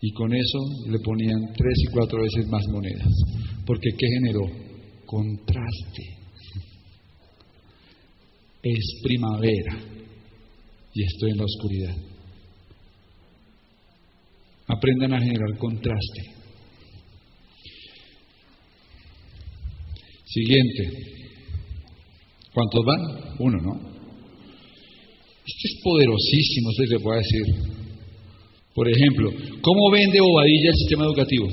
Y con eso le ponían tres y cuatro veces más monedas. Porque ¿qué generó? Contraste es primavera y estoy en la oscuridad. Aprendan a generar contraste. Siguiente. ¿Cuántos van? Uno, ¿no? Este es poderosísimo, se le puede decir. Por ejemplo, ¿cómo vende Bobadilla el sistema educativo?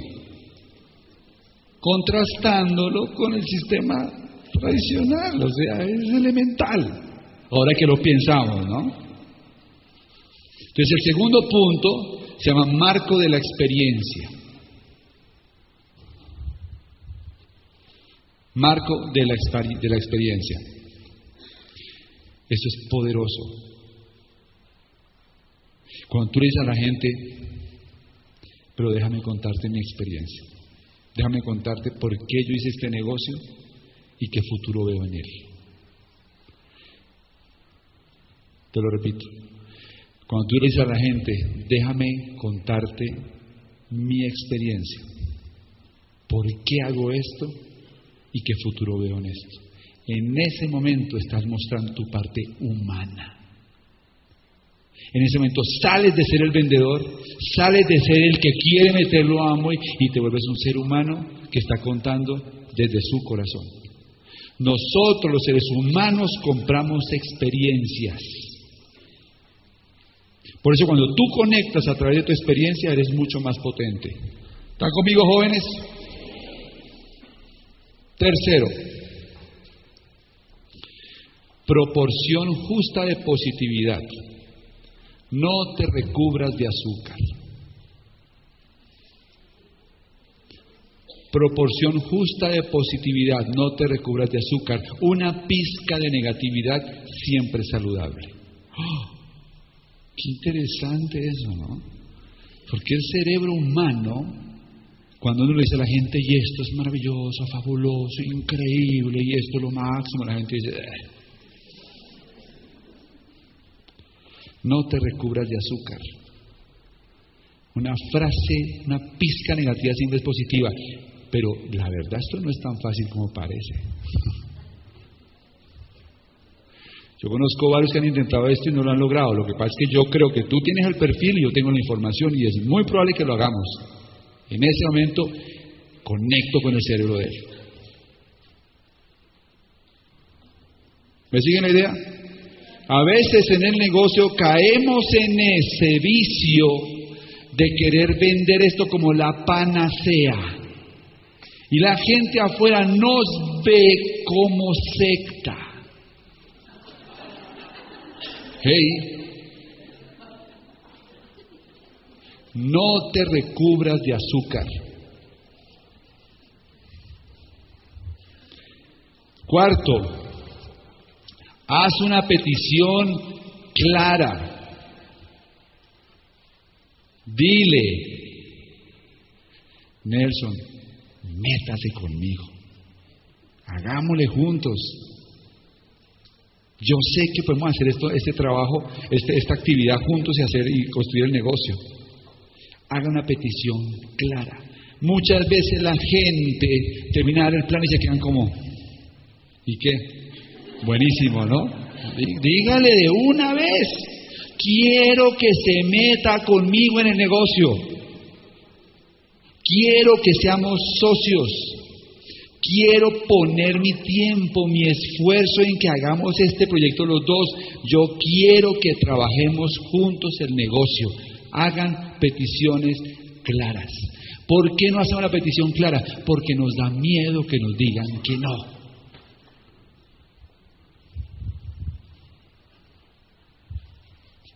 Contrastándolo con el sistema tradicional, o sea, es elemental. Ahora que lo pensamos, ¿no? Entonces el segundo punto se llama marco de la experiencia. Marco de la, de la experiencia. Eso es poderoso. Cuando tú le dices a la gente, pero déjame contarte mi experiencia, déjame contarte por qué yo hice este negocio y qué futuro veo en él. Te lo repito. Cuando tú le dices a la gente, déjame contarte mi experiencia, por qué hago esto y qué futuro veo en esto. En ese momento estás mostrando tu parte humana. En ese momento sales de ser el vendedor, sales de ser el que quiere meterlo a amo y te vuelves un ser humano que está contando desde su corazón. Nosotros los seres humanos compramos experiencias. Por eso cuando tú conectas a través de tu experiencia eres mucho más potente. ¿Están conmigo jóvenes? Tercero, proporción justa de positividad. No te recubras de azúcar. Proporción justa de positividad, no te recubras de azúcar. Una pizca de negatividad siempre saludable. ¡Oh! Qué interesante eso, ¿no? Porque el cerebro humano, cuando uno le dice a la gente, y esto es maravilloso, fabuloso, increíble, y esto es lo máximo, la gente dice, "Eh". no te recubras de azúcar. Una frase, una pizca negativa siempre es positiva, pero la verdad esto no es tan fácil como parece. [laughs] Yo conozco varios que han intentado esto y no lo han logrado. Lo que pasa es que yo creo que tú tienes el perfil y yo tengo la información y es muy probable que lo hagamos. En ese momento conecto con el cerebro de él. ¿Me siguen la idea? A veces en el negocio caemos en ese vicio de querer vender esto como la panacea. Y la gente afuera nos ve como secta. Hey, no te recubras de azúcar. Cuarto, haz una petición clara. Dile, Nelson, métase conmigo. Hagámosle juntos. Yo sé que podemos hacer esto, este trabajo, este, esta actividad juntos y hacer y construir el negocio. Haga una petición clara. Muchas veces la gente termina el plan y se quedan como, ¿y qué? Buenísimo, ¿no? Dí- Dígale de una vez, quiero que se meta conmigo en el negocio. Quiero que seamos socios. Quiero poner mi tiempo, mi esfuerzo en que hagamos este proyecto los dos. Yo quiero que trabajemos juntos el negocio. Hagan peticiones claras. ¿Por qué no hacemos una petición clara? Porque nos da miedo que nos digan que no.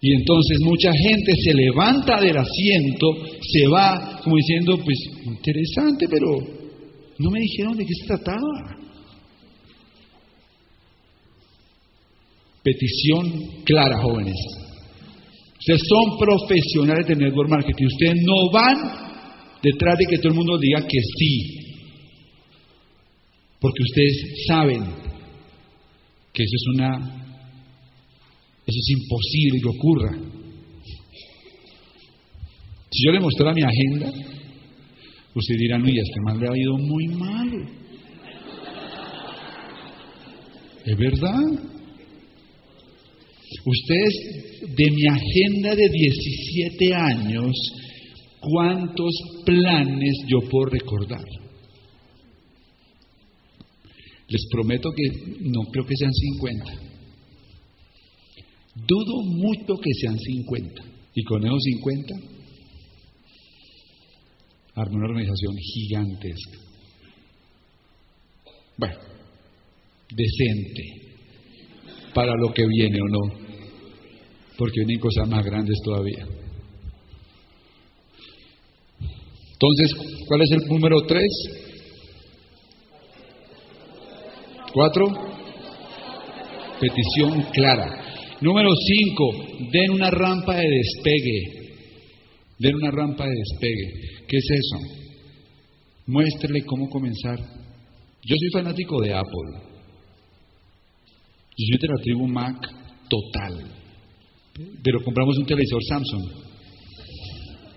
Y entonces mucha gente se levanta del asiento, se va como diciendo, pues interesante, pero no me dijeron de qué se trataba. Petición clara, jóvenes. Ustedes son profesionales de network marketing. Ustedes no van detrás de que todo el mundo diga que sí. Porque ustedes saben que eso es una eso es imposible que ocurra. Si yo le mostrara mi agenda, usted dirá, no, y a este man le ha ido muy mal. ¿Es verdad? Ustedes, de mi agenda de 17 años, ¿cuántos planes yo puedo recordar? Les prometo que no creo que sean 50. Dudo mucho que sean 50. Y con esos 50, armé una organización gigantesca. Bueno, decente para lo que viene o no, porque vienen cosas más grandes todavía. Entonces, ¿cuál es el número 3? ¿Cuatro? Petición clara. Número 5, den una rampa de despegue. Den una rampa de despegue. ¿Qué es eso? Muéstrele cómo comenzar. Yo soy fanático de Apple. Yo soy de la tribu Mac total. Pero compramos un televisor Samsung.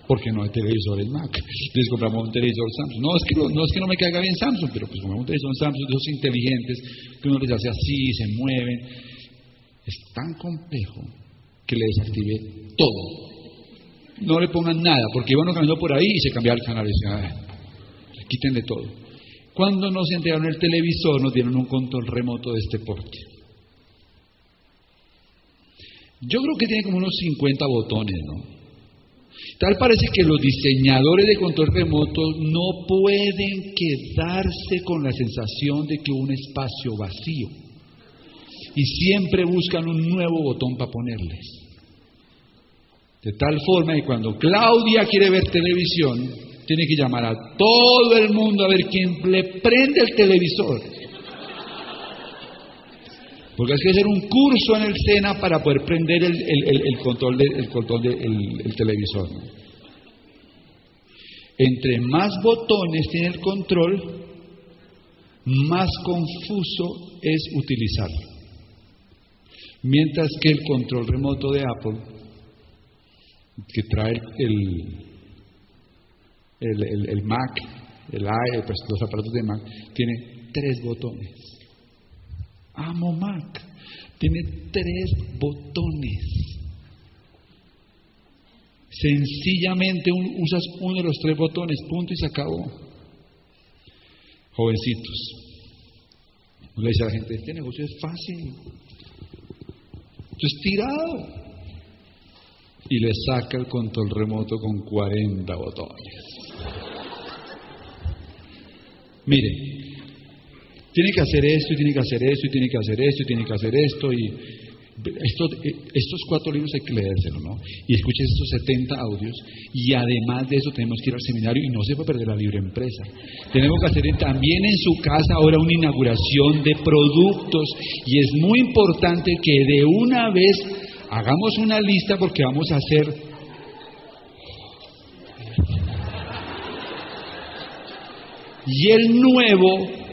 Porque no hay televisores Mac. Entonces compramos un televisor Samsung. No es que no, es que no me caiga bien Samsung, pero pues compramos un televisor Samsung esos inteligentes que uno les hace así, se mueven. Es tan complejo que le desactive todo. No le pongan nada, porque iban caminando por ahí y se cambiaba el canal. Y decían, "Ah, quiten de todo. Cuando nos entregaron el televisor, nos dieron un control remoto de este porte. Yo creo que tiene como unos 50 botones, ¿no? Tal parece que los diseñadores de control remoto no pueden quedarse con la sensación de que un espacio vacío. Y siempre buscan un nuevo botón para ponerles. De tal forma que cuando Claudia quiere ver televisión, tiene que llamar a todo el mundo a ver quién le prende el televisor. Porque hay que hacer un curso en el SENA para poder prender el, control del control televisor. Entre más botones tiene el control, más confuso es utilizarlo. Mientras que el control remoto de Apple, que trae el, el, Mac, el pues, los aparatos de Mac, tiene tres botones. Amo Mac. Tiene tres botones. Sencillamente usas uno de los tres botones, punto y se acabó. Jovencitos. Le dice a la gente, este negocio es fácil. Esto es tirado. Y le saca el control remoto con 40 botones. Mire, tiene que hacer esto y tiene que hacer esto y tiene que hacer esto y tiene que hacer esto y estos cuatro libros hay que leérselos, ¿no? Y escuches estos 70 audios y además de eso tenemos que ir al seminario y no se puede perder la libre empresa. Tenemos que hacer también en su casa ahora una inauguración de productos y es muy importante que de una vez hagamos una lista porque vamos a hacer y el nuevo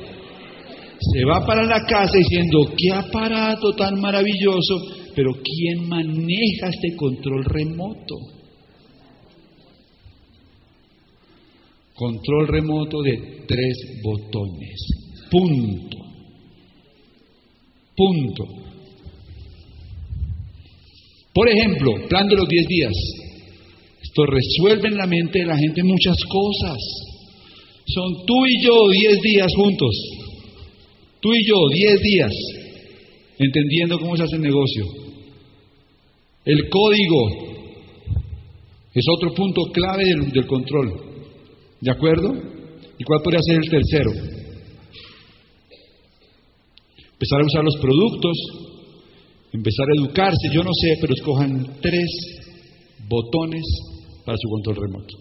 se va para la casa diciendo, qué aparato tan maravilloso, pero ¿quién maneja este control remoto? Control remoto de tres botones. Punto. Punto. Por ejemplo, plan de los 10 días. Esto resuelve en la mente de la gente muchas cosas. Son tú y yo 10 días juntos. Tú y yo, 10 días, entendiendo cómo se hace el negocio. El código es otro punto clave del, control. ¿De acuerdo? ¿Y cuál podría ser el tercero? Empezar a usar los productos, empezar a educarse, yo no sé, pero escojan tres botones para su control remoto.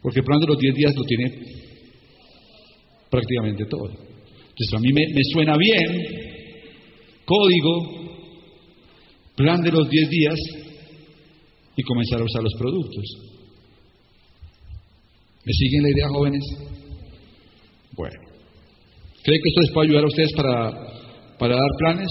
Porque de los 10 días lo tiene prácticamente todo. Entonces a mí me, suena bien, código, plan de los 10 días y comenzar a usar los productos. ¿Me siguen la idea, jóvenes? Bueno. ¿Cree que esto les puede ayudar a ustedes para, para dar planes?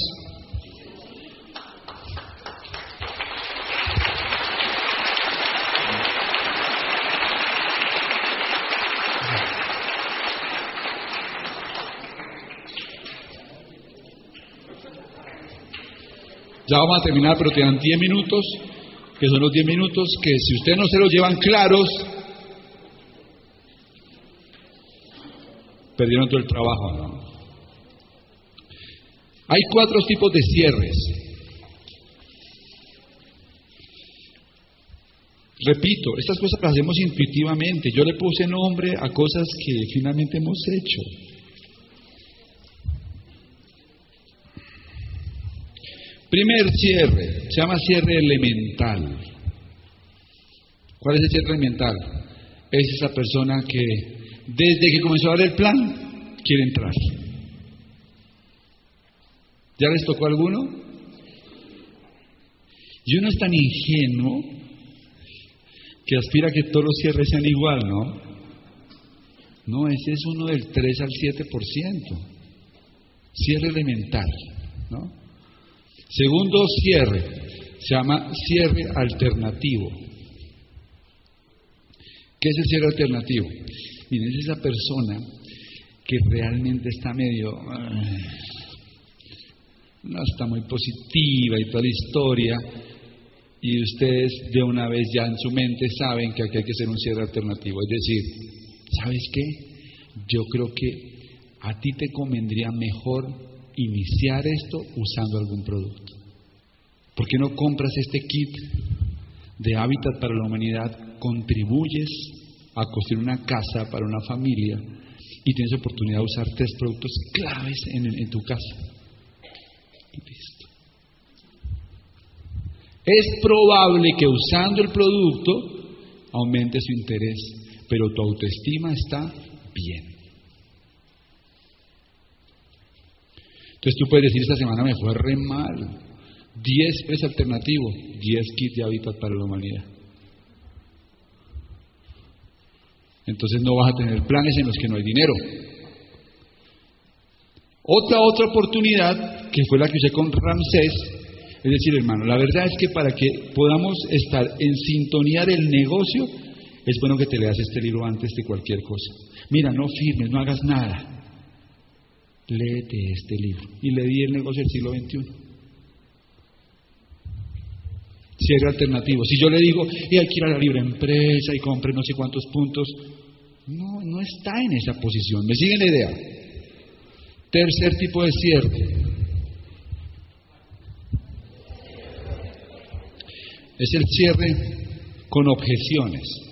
Ya vamos a terminar, pero te dan 10 minutos, que son los 10 minutos que si ustedes no se los llevan claros, perdieron todo el trabajo. Hay cuatro tipos de cierres. Repito, estas cosas las hacemos intuitivamente. Yo le puse nombre a cosas que finalmente hemos hecho. Primer cierre, se llama cierre elemental. ¿Cuál es el cierre elemental? Es esa persona que desde que comenzó a dar el plan quiere entrar. ¿Ya les tocó alguno? Y uno es tan ingenuo que aspira a que todos los cierres sean igual, ¿no? No, ese es uno del 3 al 7%. Cierre elemental, ¿no? Segundo cierre, se llama cierre alternativo. ¿Qué es el cierre alternativo? Miren, es esa persona que realmente está medio... no está muy positiva y toda la historia, y ustedes de una vez ya en su mente saben que aquí hay que hacer un cierre alternativo. Es decir, ¿sabes qué? Yo creo que a ti te convendría mejor iniciar esto usando algún producto. ¿Por qué no compras este kit de hábitat para la humanidad? Contribuyes a construir una casa para una familia y tienes oportunidad de usar tres productos claves en, tu casa. Listo. Es probable que usando el producto aumente su interés, pero tu autoestima está bien. Entonces tú puedes decir, esta semana me fue re mal. 10 es alternativo, 10 kits de hábitat para la humanidad. Entonces no vas a tener planes en los que no hay dinero. Otra, otra oportunidad, que fue la que usé con Ramsés, es decir, hermano, la verdad es que para que podamos estar en sintonía del negocio, es bueno que te leas este libro antes de cualquier cosa. Mira, no firmes, no hagas nada. Léete este libro. Y le di el negocio del siglo XXI cierre alternativo. Si yo le digo, y hay que ir a la libre empresa y compre no sé cuántos puntos, no, no está en esa posición. ¿Me siguen la idea? Tercer tipo de cierre. Es el cierre con objeciones.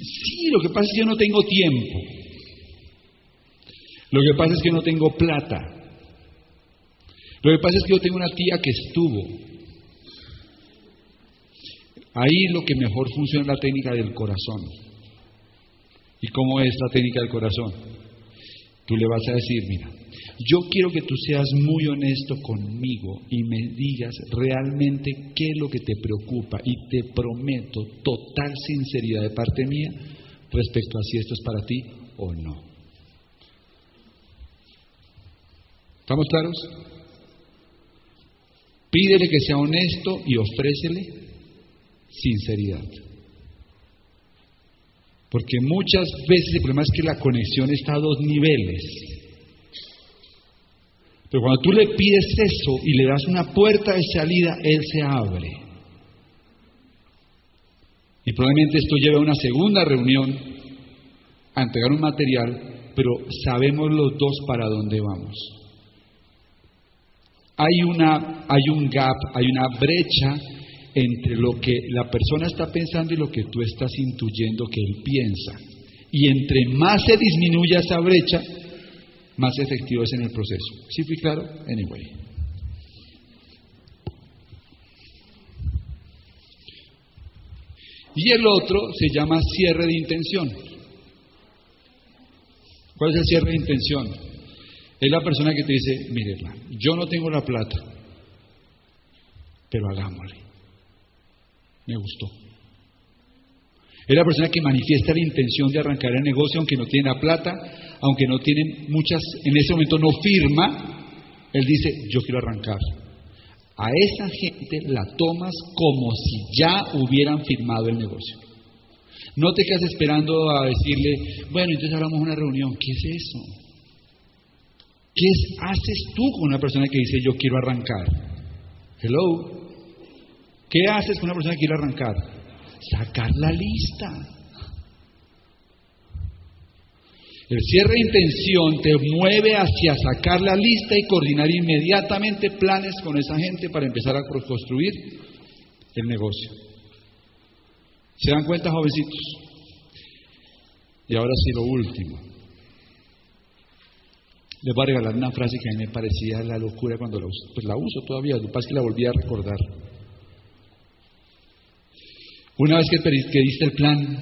Sí, lo que pasa es que yo no tengo tiempo. Lo que pasa es que no tengo plata. Lo que pasa es que yo tengo una tía que estuvo. Ahí lo que mejor funciona es la técnica del corazón. ¿Y cómo es la técnica del corazón? Tú le vas a decir, mira, yo quiero que tú seas muy honesto conmigo y me digas realmente qué es lo que te preocupa y te prometo total sinceridad de parte mía respecto a si esto es para ti o no. ¿Estamos claros? Pídele que sea honesto y ofrécele sinceridad. Porque muchas veces el problema es que la conexión está a dos niveles. Pero cuando tú le pides eso y le das una puerta de salida, Él se abre. Y probablemente esto lleve a una segunda reunión, a entregar un material, pero sabemos los dos para dónde vamos. Hay, una, hay un gap, hay una brecha entre lo que la persona está pensando y lo que tú estás intuyendo que él piensa. Y entre más se disminuya esa brecha, más efectivo es en el proceso. ¿Sí fui claro? Anyway. Y el otro se llama cierre de intención. ¿Cuál es el cierre de intención? Es la persona que te dice, mire, yo no tengo la plata, pero hagámosle. Me gustó. Es la persona que manifiesta la intención de arrancar el negocio, aunque no tiene la plata, aunque no tiene muchas, en ese momento no firma, él dice, yo quiero arrancar. A esa gente la tomas como si ya hubieran firmado el negocio. No te quedas esperando a decirle, bueno, entonces hagamos una reunión. ¿Qué es eso? ¿Qué haces tú con una persona que dice yo quiero arrancar? Hello. ¿Qué haces con una persona que quiere arrancar? Sacar la lista. El cierre de intención te mueve hacia sacar la lista y coordinar inmediatamente planes con esa gente para empezar a construir el negocio. ¿Se dan cuenta, jovencitos? Y ahora sí lo último. Les voy a regalar una frase que a mí me parecía la locura cuando la uso. Pues la uso todavía, lo que pasa es que la volví a recordar. Una vez que, que diste el plan,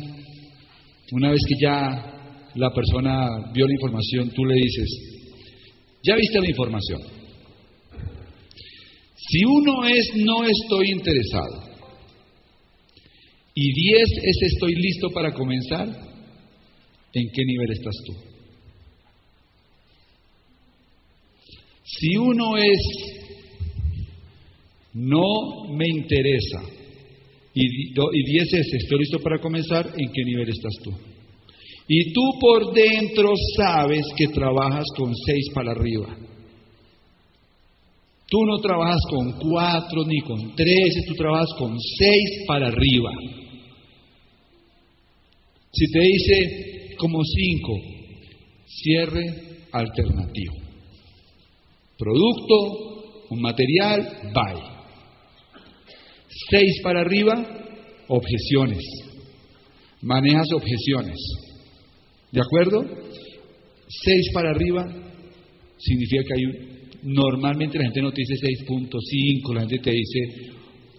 una vez que ya la persona vio la información, tú le dices, ya viste la información. Si uno es no estoy interesado y diez es estoy listo para comenzar, ¿en qué nivel estás tú? Si uno es no me interesa y, diez es estoy listo para comenzar, ¿en qué nivel estás tú? Y tú por dentro sabes que trabajas con seis para arriba. Tú no trabajas con cuatro ni con tres, tú trabajas con seis para arriba. Si te dice como cinco, cierre alternativo. Producto, un material, buy. Seis para arriba, objeciones. Manejas objeciones. ¿De acuerdo? Seis para arriba significa que hay un... Normalmente la gente no te dice 6.5, la gente te dice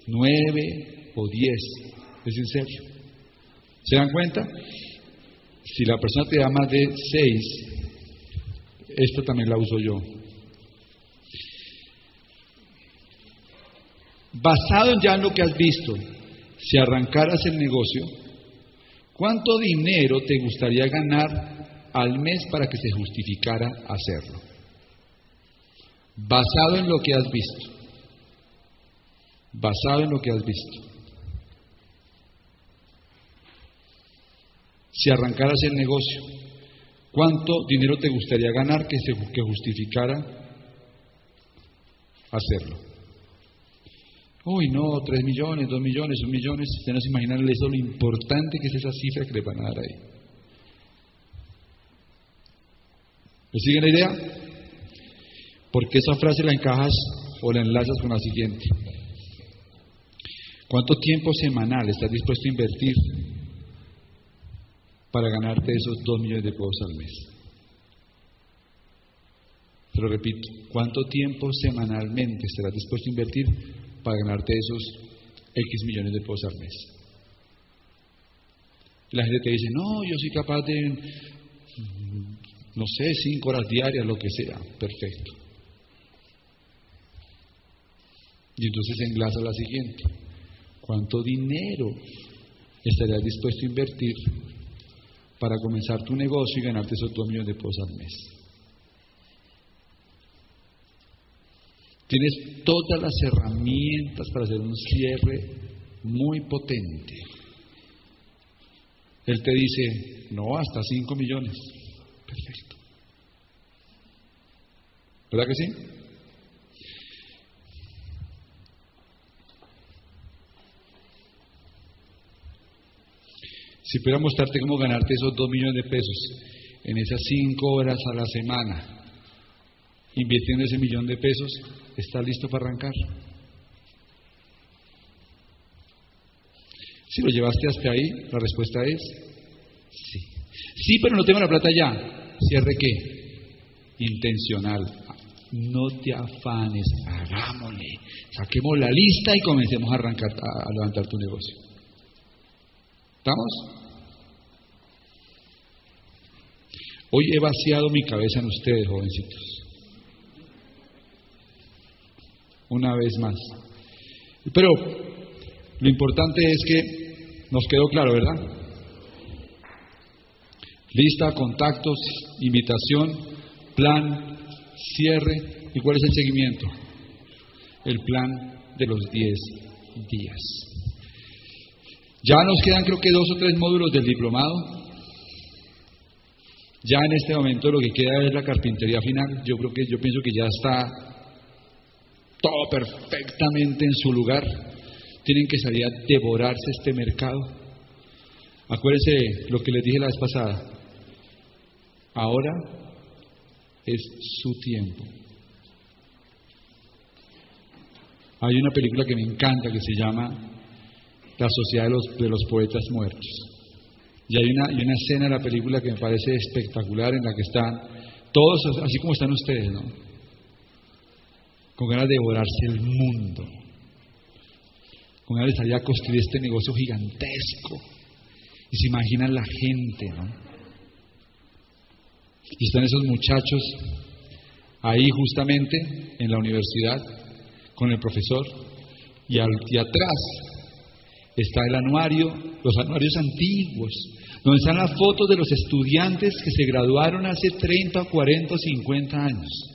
9 o 10. Es en serio. ¿Se dan cuenta? Si la persona te da más de 6, esta también la uso yo. Basado ya en lo que has visto, si arrancaras el negocio, ¿cuánto dinero te gustaría ganar al mes para que se justificara hacerlo? Basado en lo que has visto. Basado en lo que has visto. Si arrancaras el negocio, ¿cuánto dinero te gustaría ganar que, se, que justificara hacerlo? Uy, no, tres millones, dos millones, un millón. Ustedes no se imaginan eso, lo importante que es esa cifra que le van a dar ahí. ¿Me siguen la idea? Porque esa frase la encajas o la enlazas con la siguiente. ¿Cuánto tiempo semanal estás dispuesto a invertir para ganarte esos dos millones de pesos al mes? Te lo repito, ¿cuánto tiempo semanalmente estarás dispuesto a invertir para ganarte esos X millones de pesos al mes? La gente te dice, no, yo soy capaz de, mm, no sé, cinco horas diarias, lo que sea, perfecto. Y entonces enlaza la siguiente. ¿Cuánto dinero estarías dispuesto a invertir para comenzar tu negocio y ganarte esos dos millones de pesos al mes? Tienes todas las herramientas para hacer un cierre muy potente. Él te dice, no, hasta cinco millones. Perfecto. ¿Verdad que sí? Si pudiera mostrarte cómo ganarte esos dos millones de pesos en esas cinco horas a la semana, invirtiendo ese millón de pesos, ¿estás listo para arrancar? Si lo llevaste hasta ahí, la respuesta es sí. Sí, pero no tengo la plata ya. ¿Cierre qué? Intencional. No te afanes, hagámosle. Saquemos la lista y comencemos a arrancar, a levantar tu negocio. ¿Estamos? Hoy he vaciado mi cabeza en ustedes, jovencitos. Una vez más. Pero lo importante es que nos quedó claro, ¿verdad? Lista, contactos, invitación, plan, cierre. ¿Y cuál es el seguimiento? El plan de los 10 días. Ya nos quedan creo que dos o tres módulos del diplomado. Ya en este momento lo que queda es la carpintería final. Yo creo que yo pienso que ya está todo perfectamente en su lugar. Tienen que salir a devorarse este mercado. Acuérdense lo que les dije la vez pasada. Ahora es su tiempo. Hay una película que me encanta que se llama La Sociedad de los, de Poetas Muertos. Y hay una, una escena en la película que me parece espectacular en la que están todos, así como están ustedes, ¿no? Con ganas de devorarse el mundo. Con ganas de a construir este negocio gigantesco. Y se imaginan la gente, ¿no? Y están esos muchachos ahí justamente en la universidad con el profesor y, al, y atrás está el anuario, los anuarios antiguos, donde están las fotos de los estudiantes que se graduaron hace 30, 40, 50 años.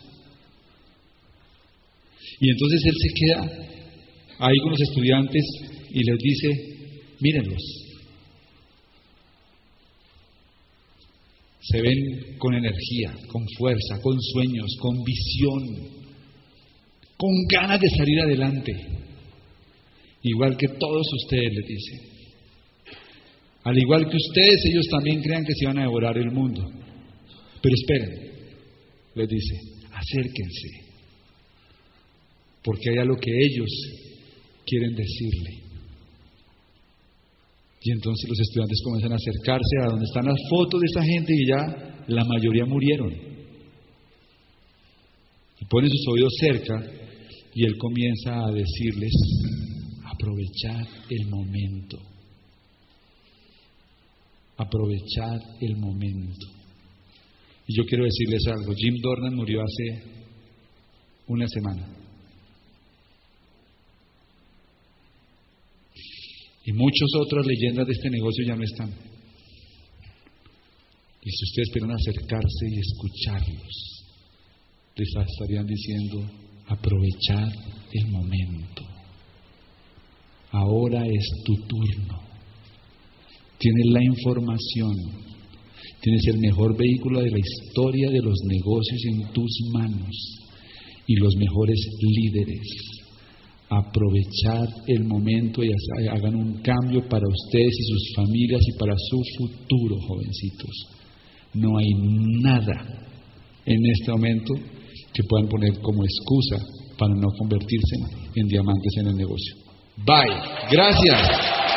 Y entonces él se queda ahí con los estudiantes y les dice, mírenlos, se ven con energía, con fuerza, con sueños, con visión, con ganas de salir adelante igual que todos ustedes les dice. Al igual que ustedes, ellos también crean que se van a devorar el mundo. Pero esperen, les dice, acérquense, porque hay algo que ellos quieren decirle. Y entonces los estudiantes comienzan a acercarse a donde están las fotos de esa gente y ya la mayoría murieron. Y ponen sus oídos cerca y él comienza a decirles, aprovechad el momento, aprovechad el momento. Y yo quiero decirles algo, Jim Dornan murió hace una semana. Y muchas otras leyendas de este negocio ya no están. Y si ustedes esperan acercarse y escucharlos, les estarían diciendo, aprovechar el momento. Ahora es tu turno. Tienes la información. Tienes el mejor vehículo de la historia de los negocios en tus manos y los mejores líderes. Aprovechar el momento y hagan un cambio para ustedes y sus familias y para su futuro, jovencitos. No hay nada en este momento que puedan poner como excusa para no convertirse en diamantes en el negocio. Bye. Gracias.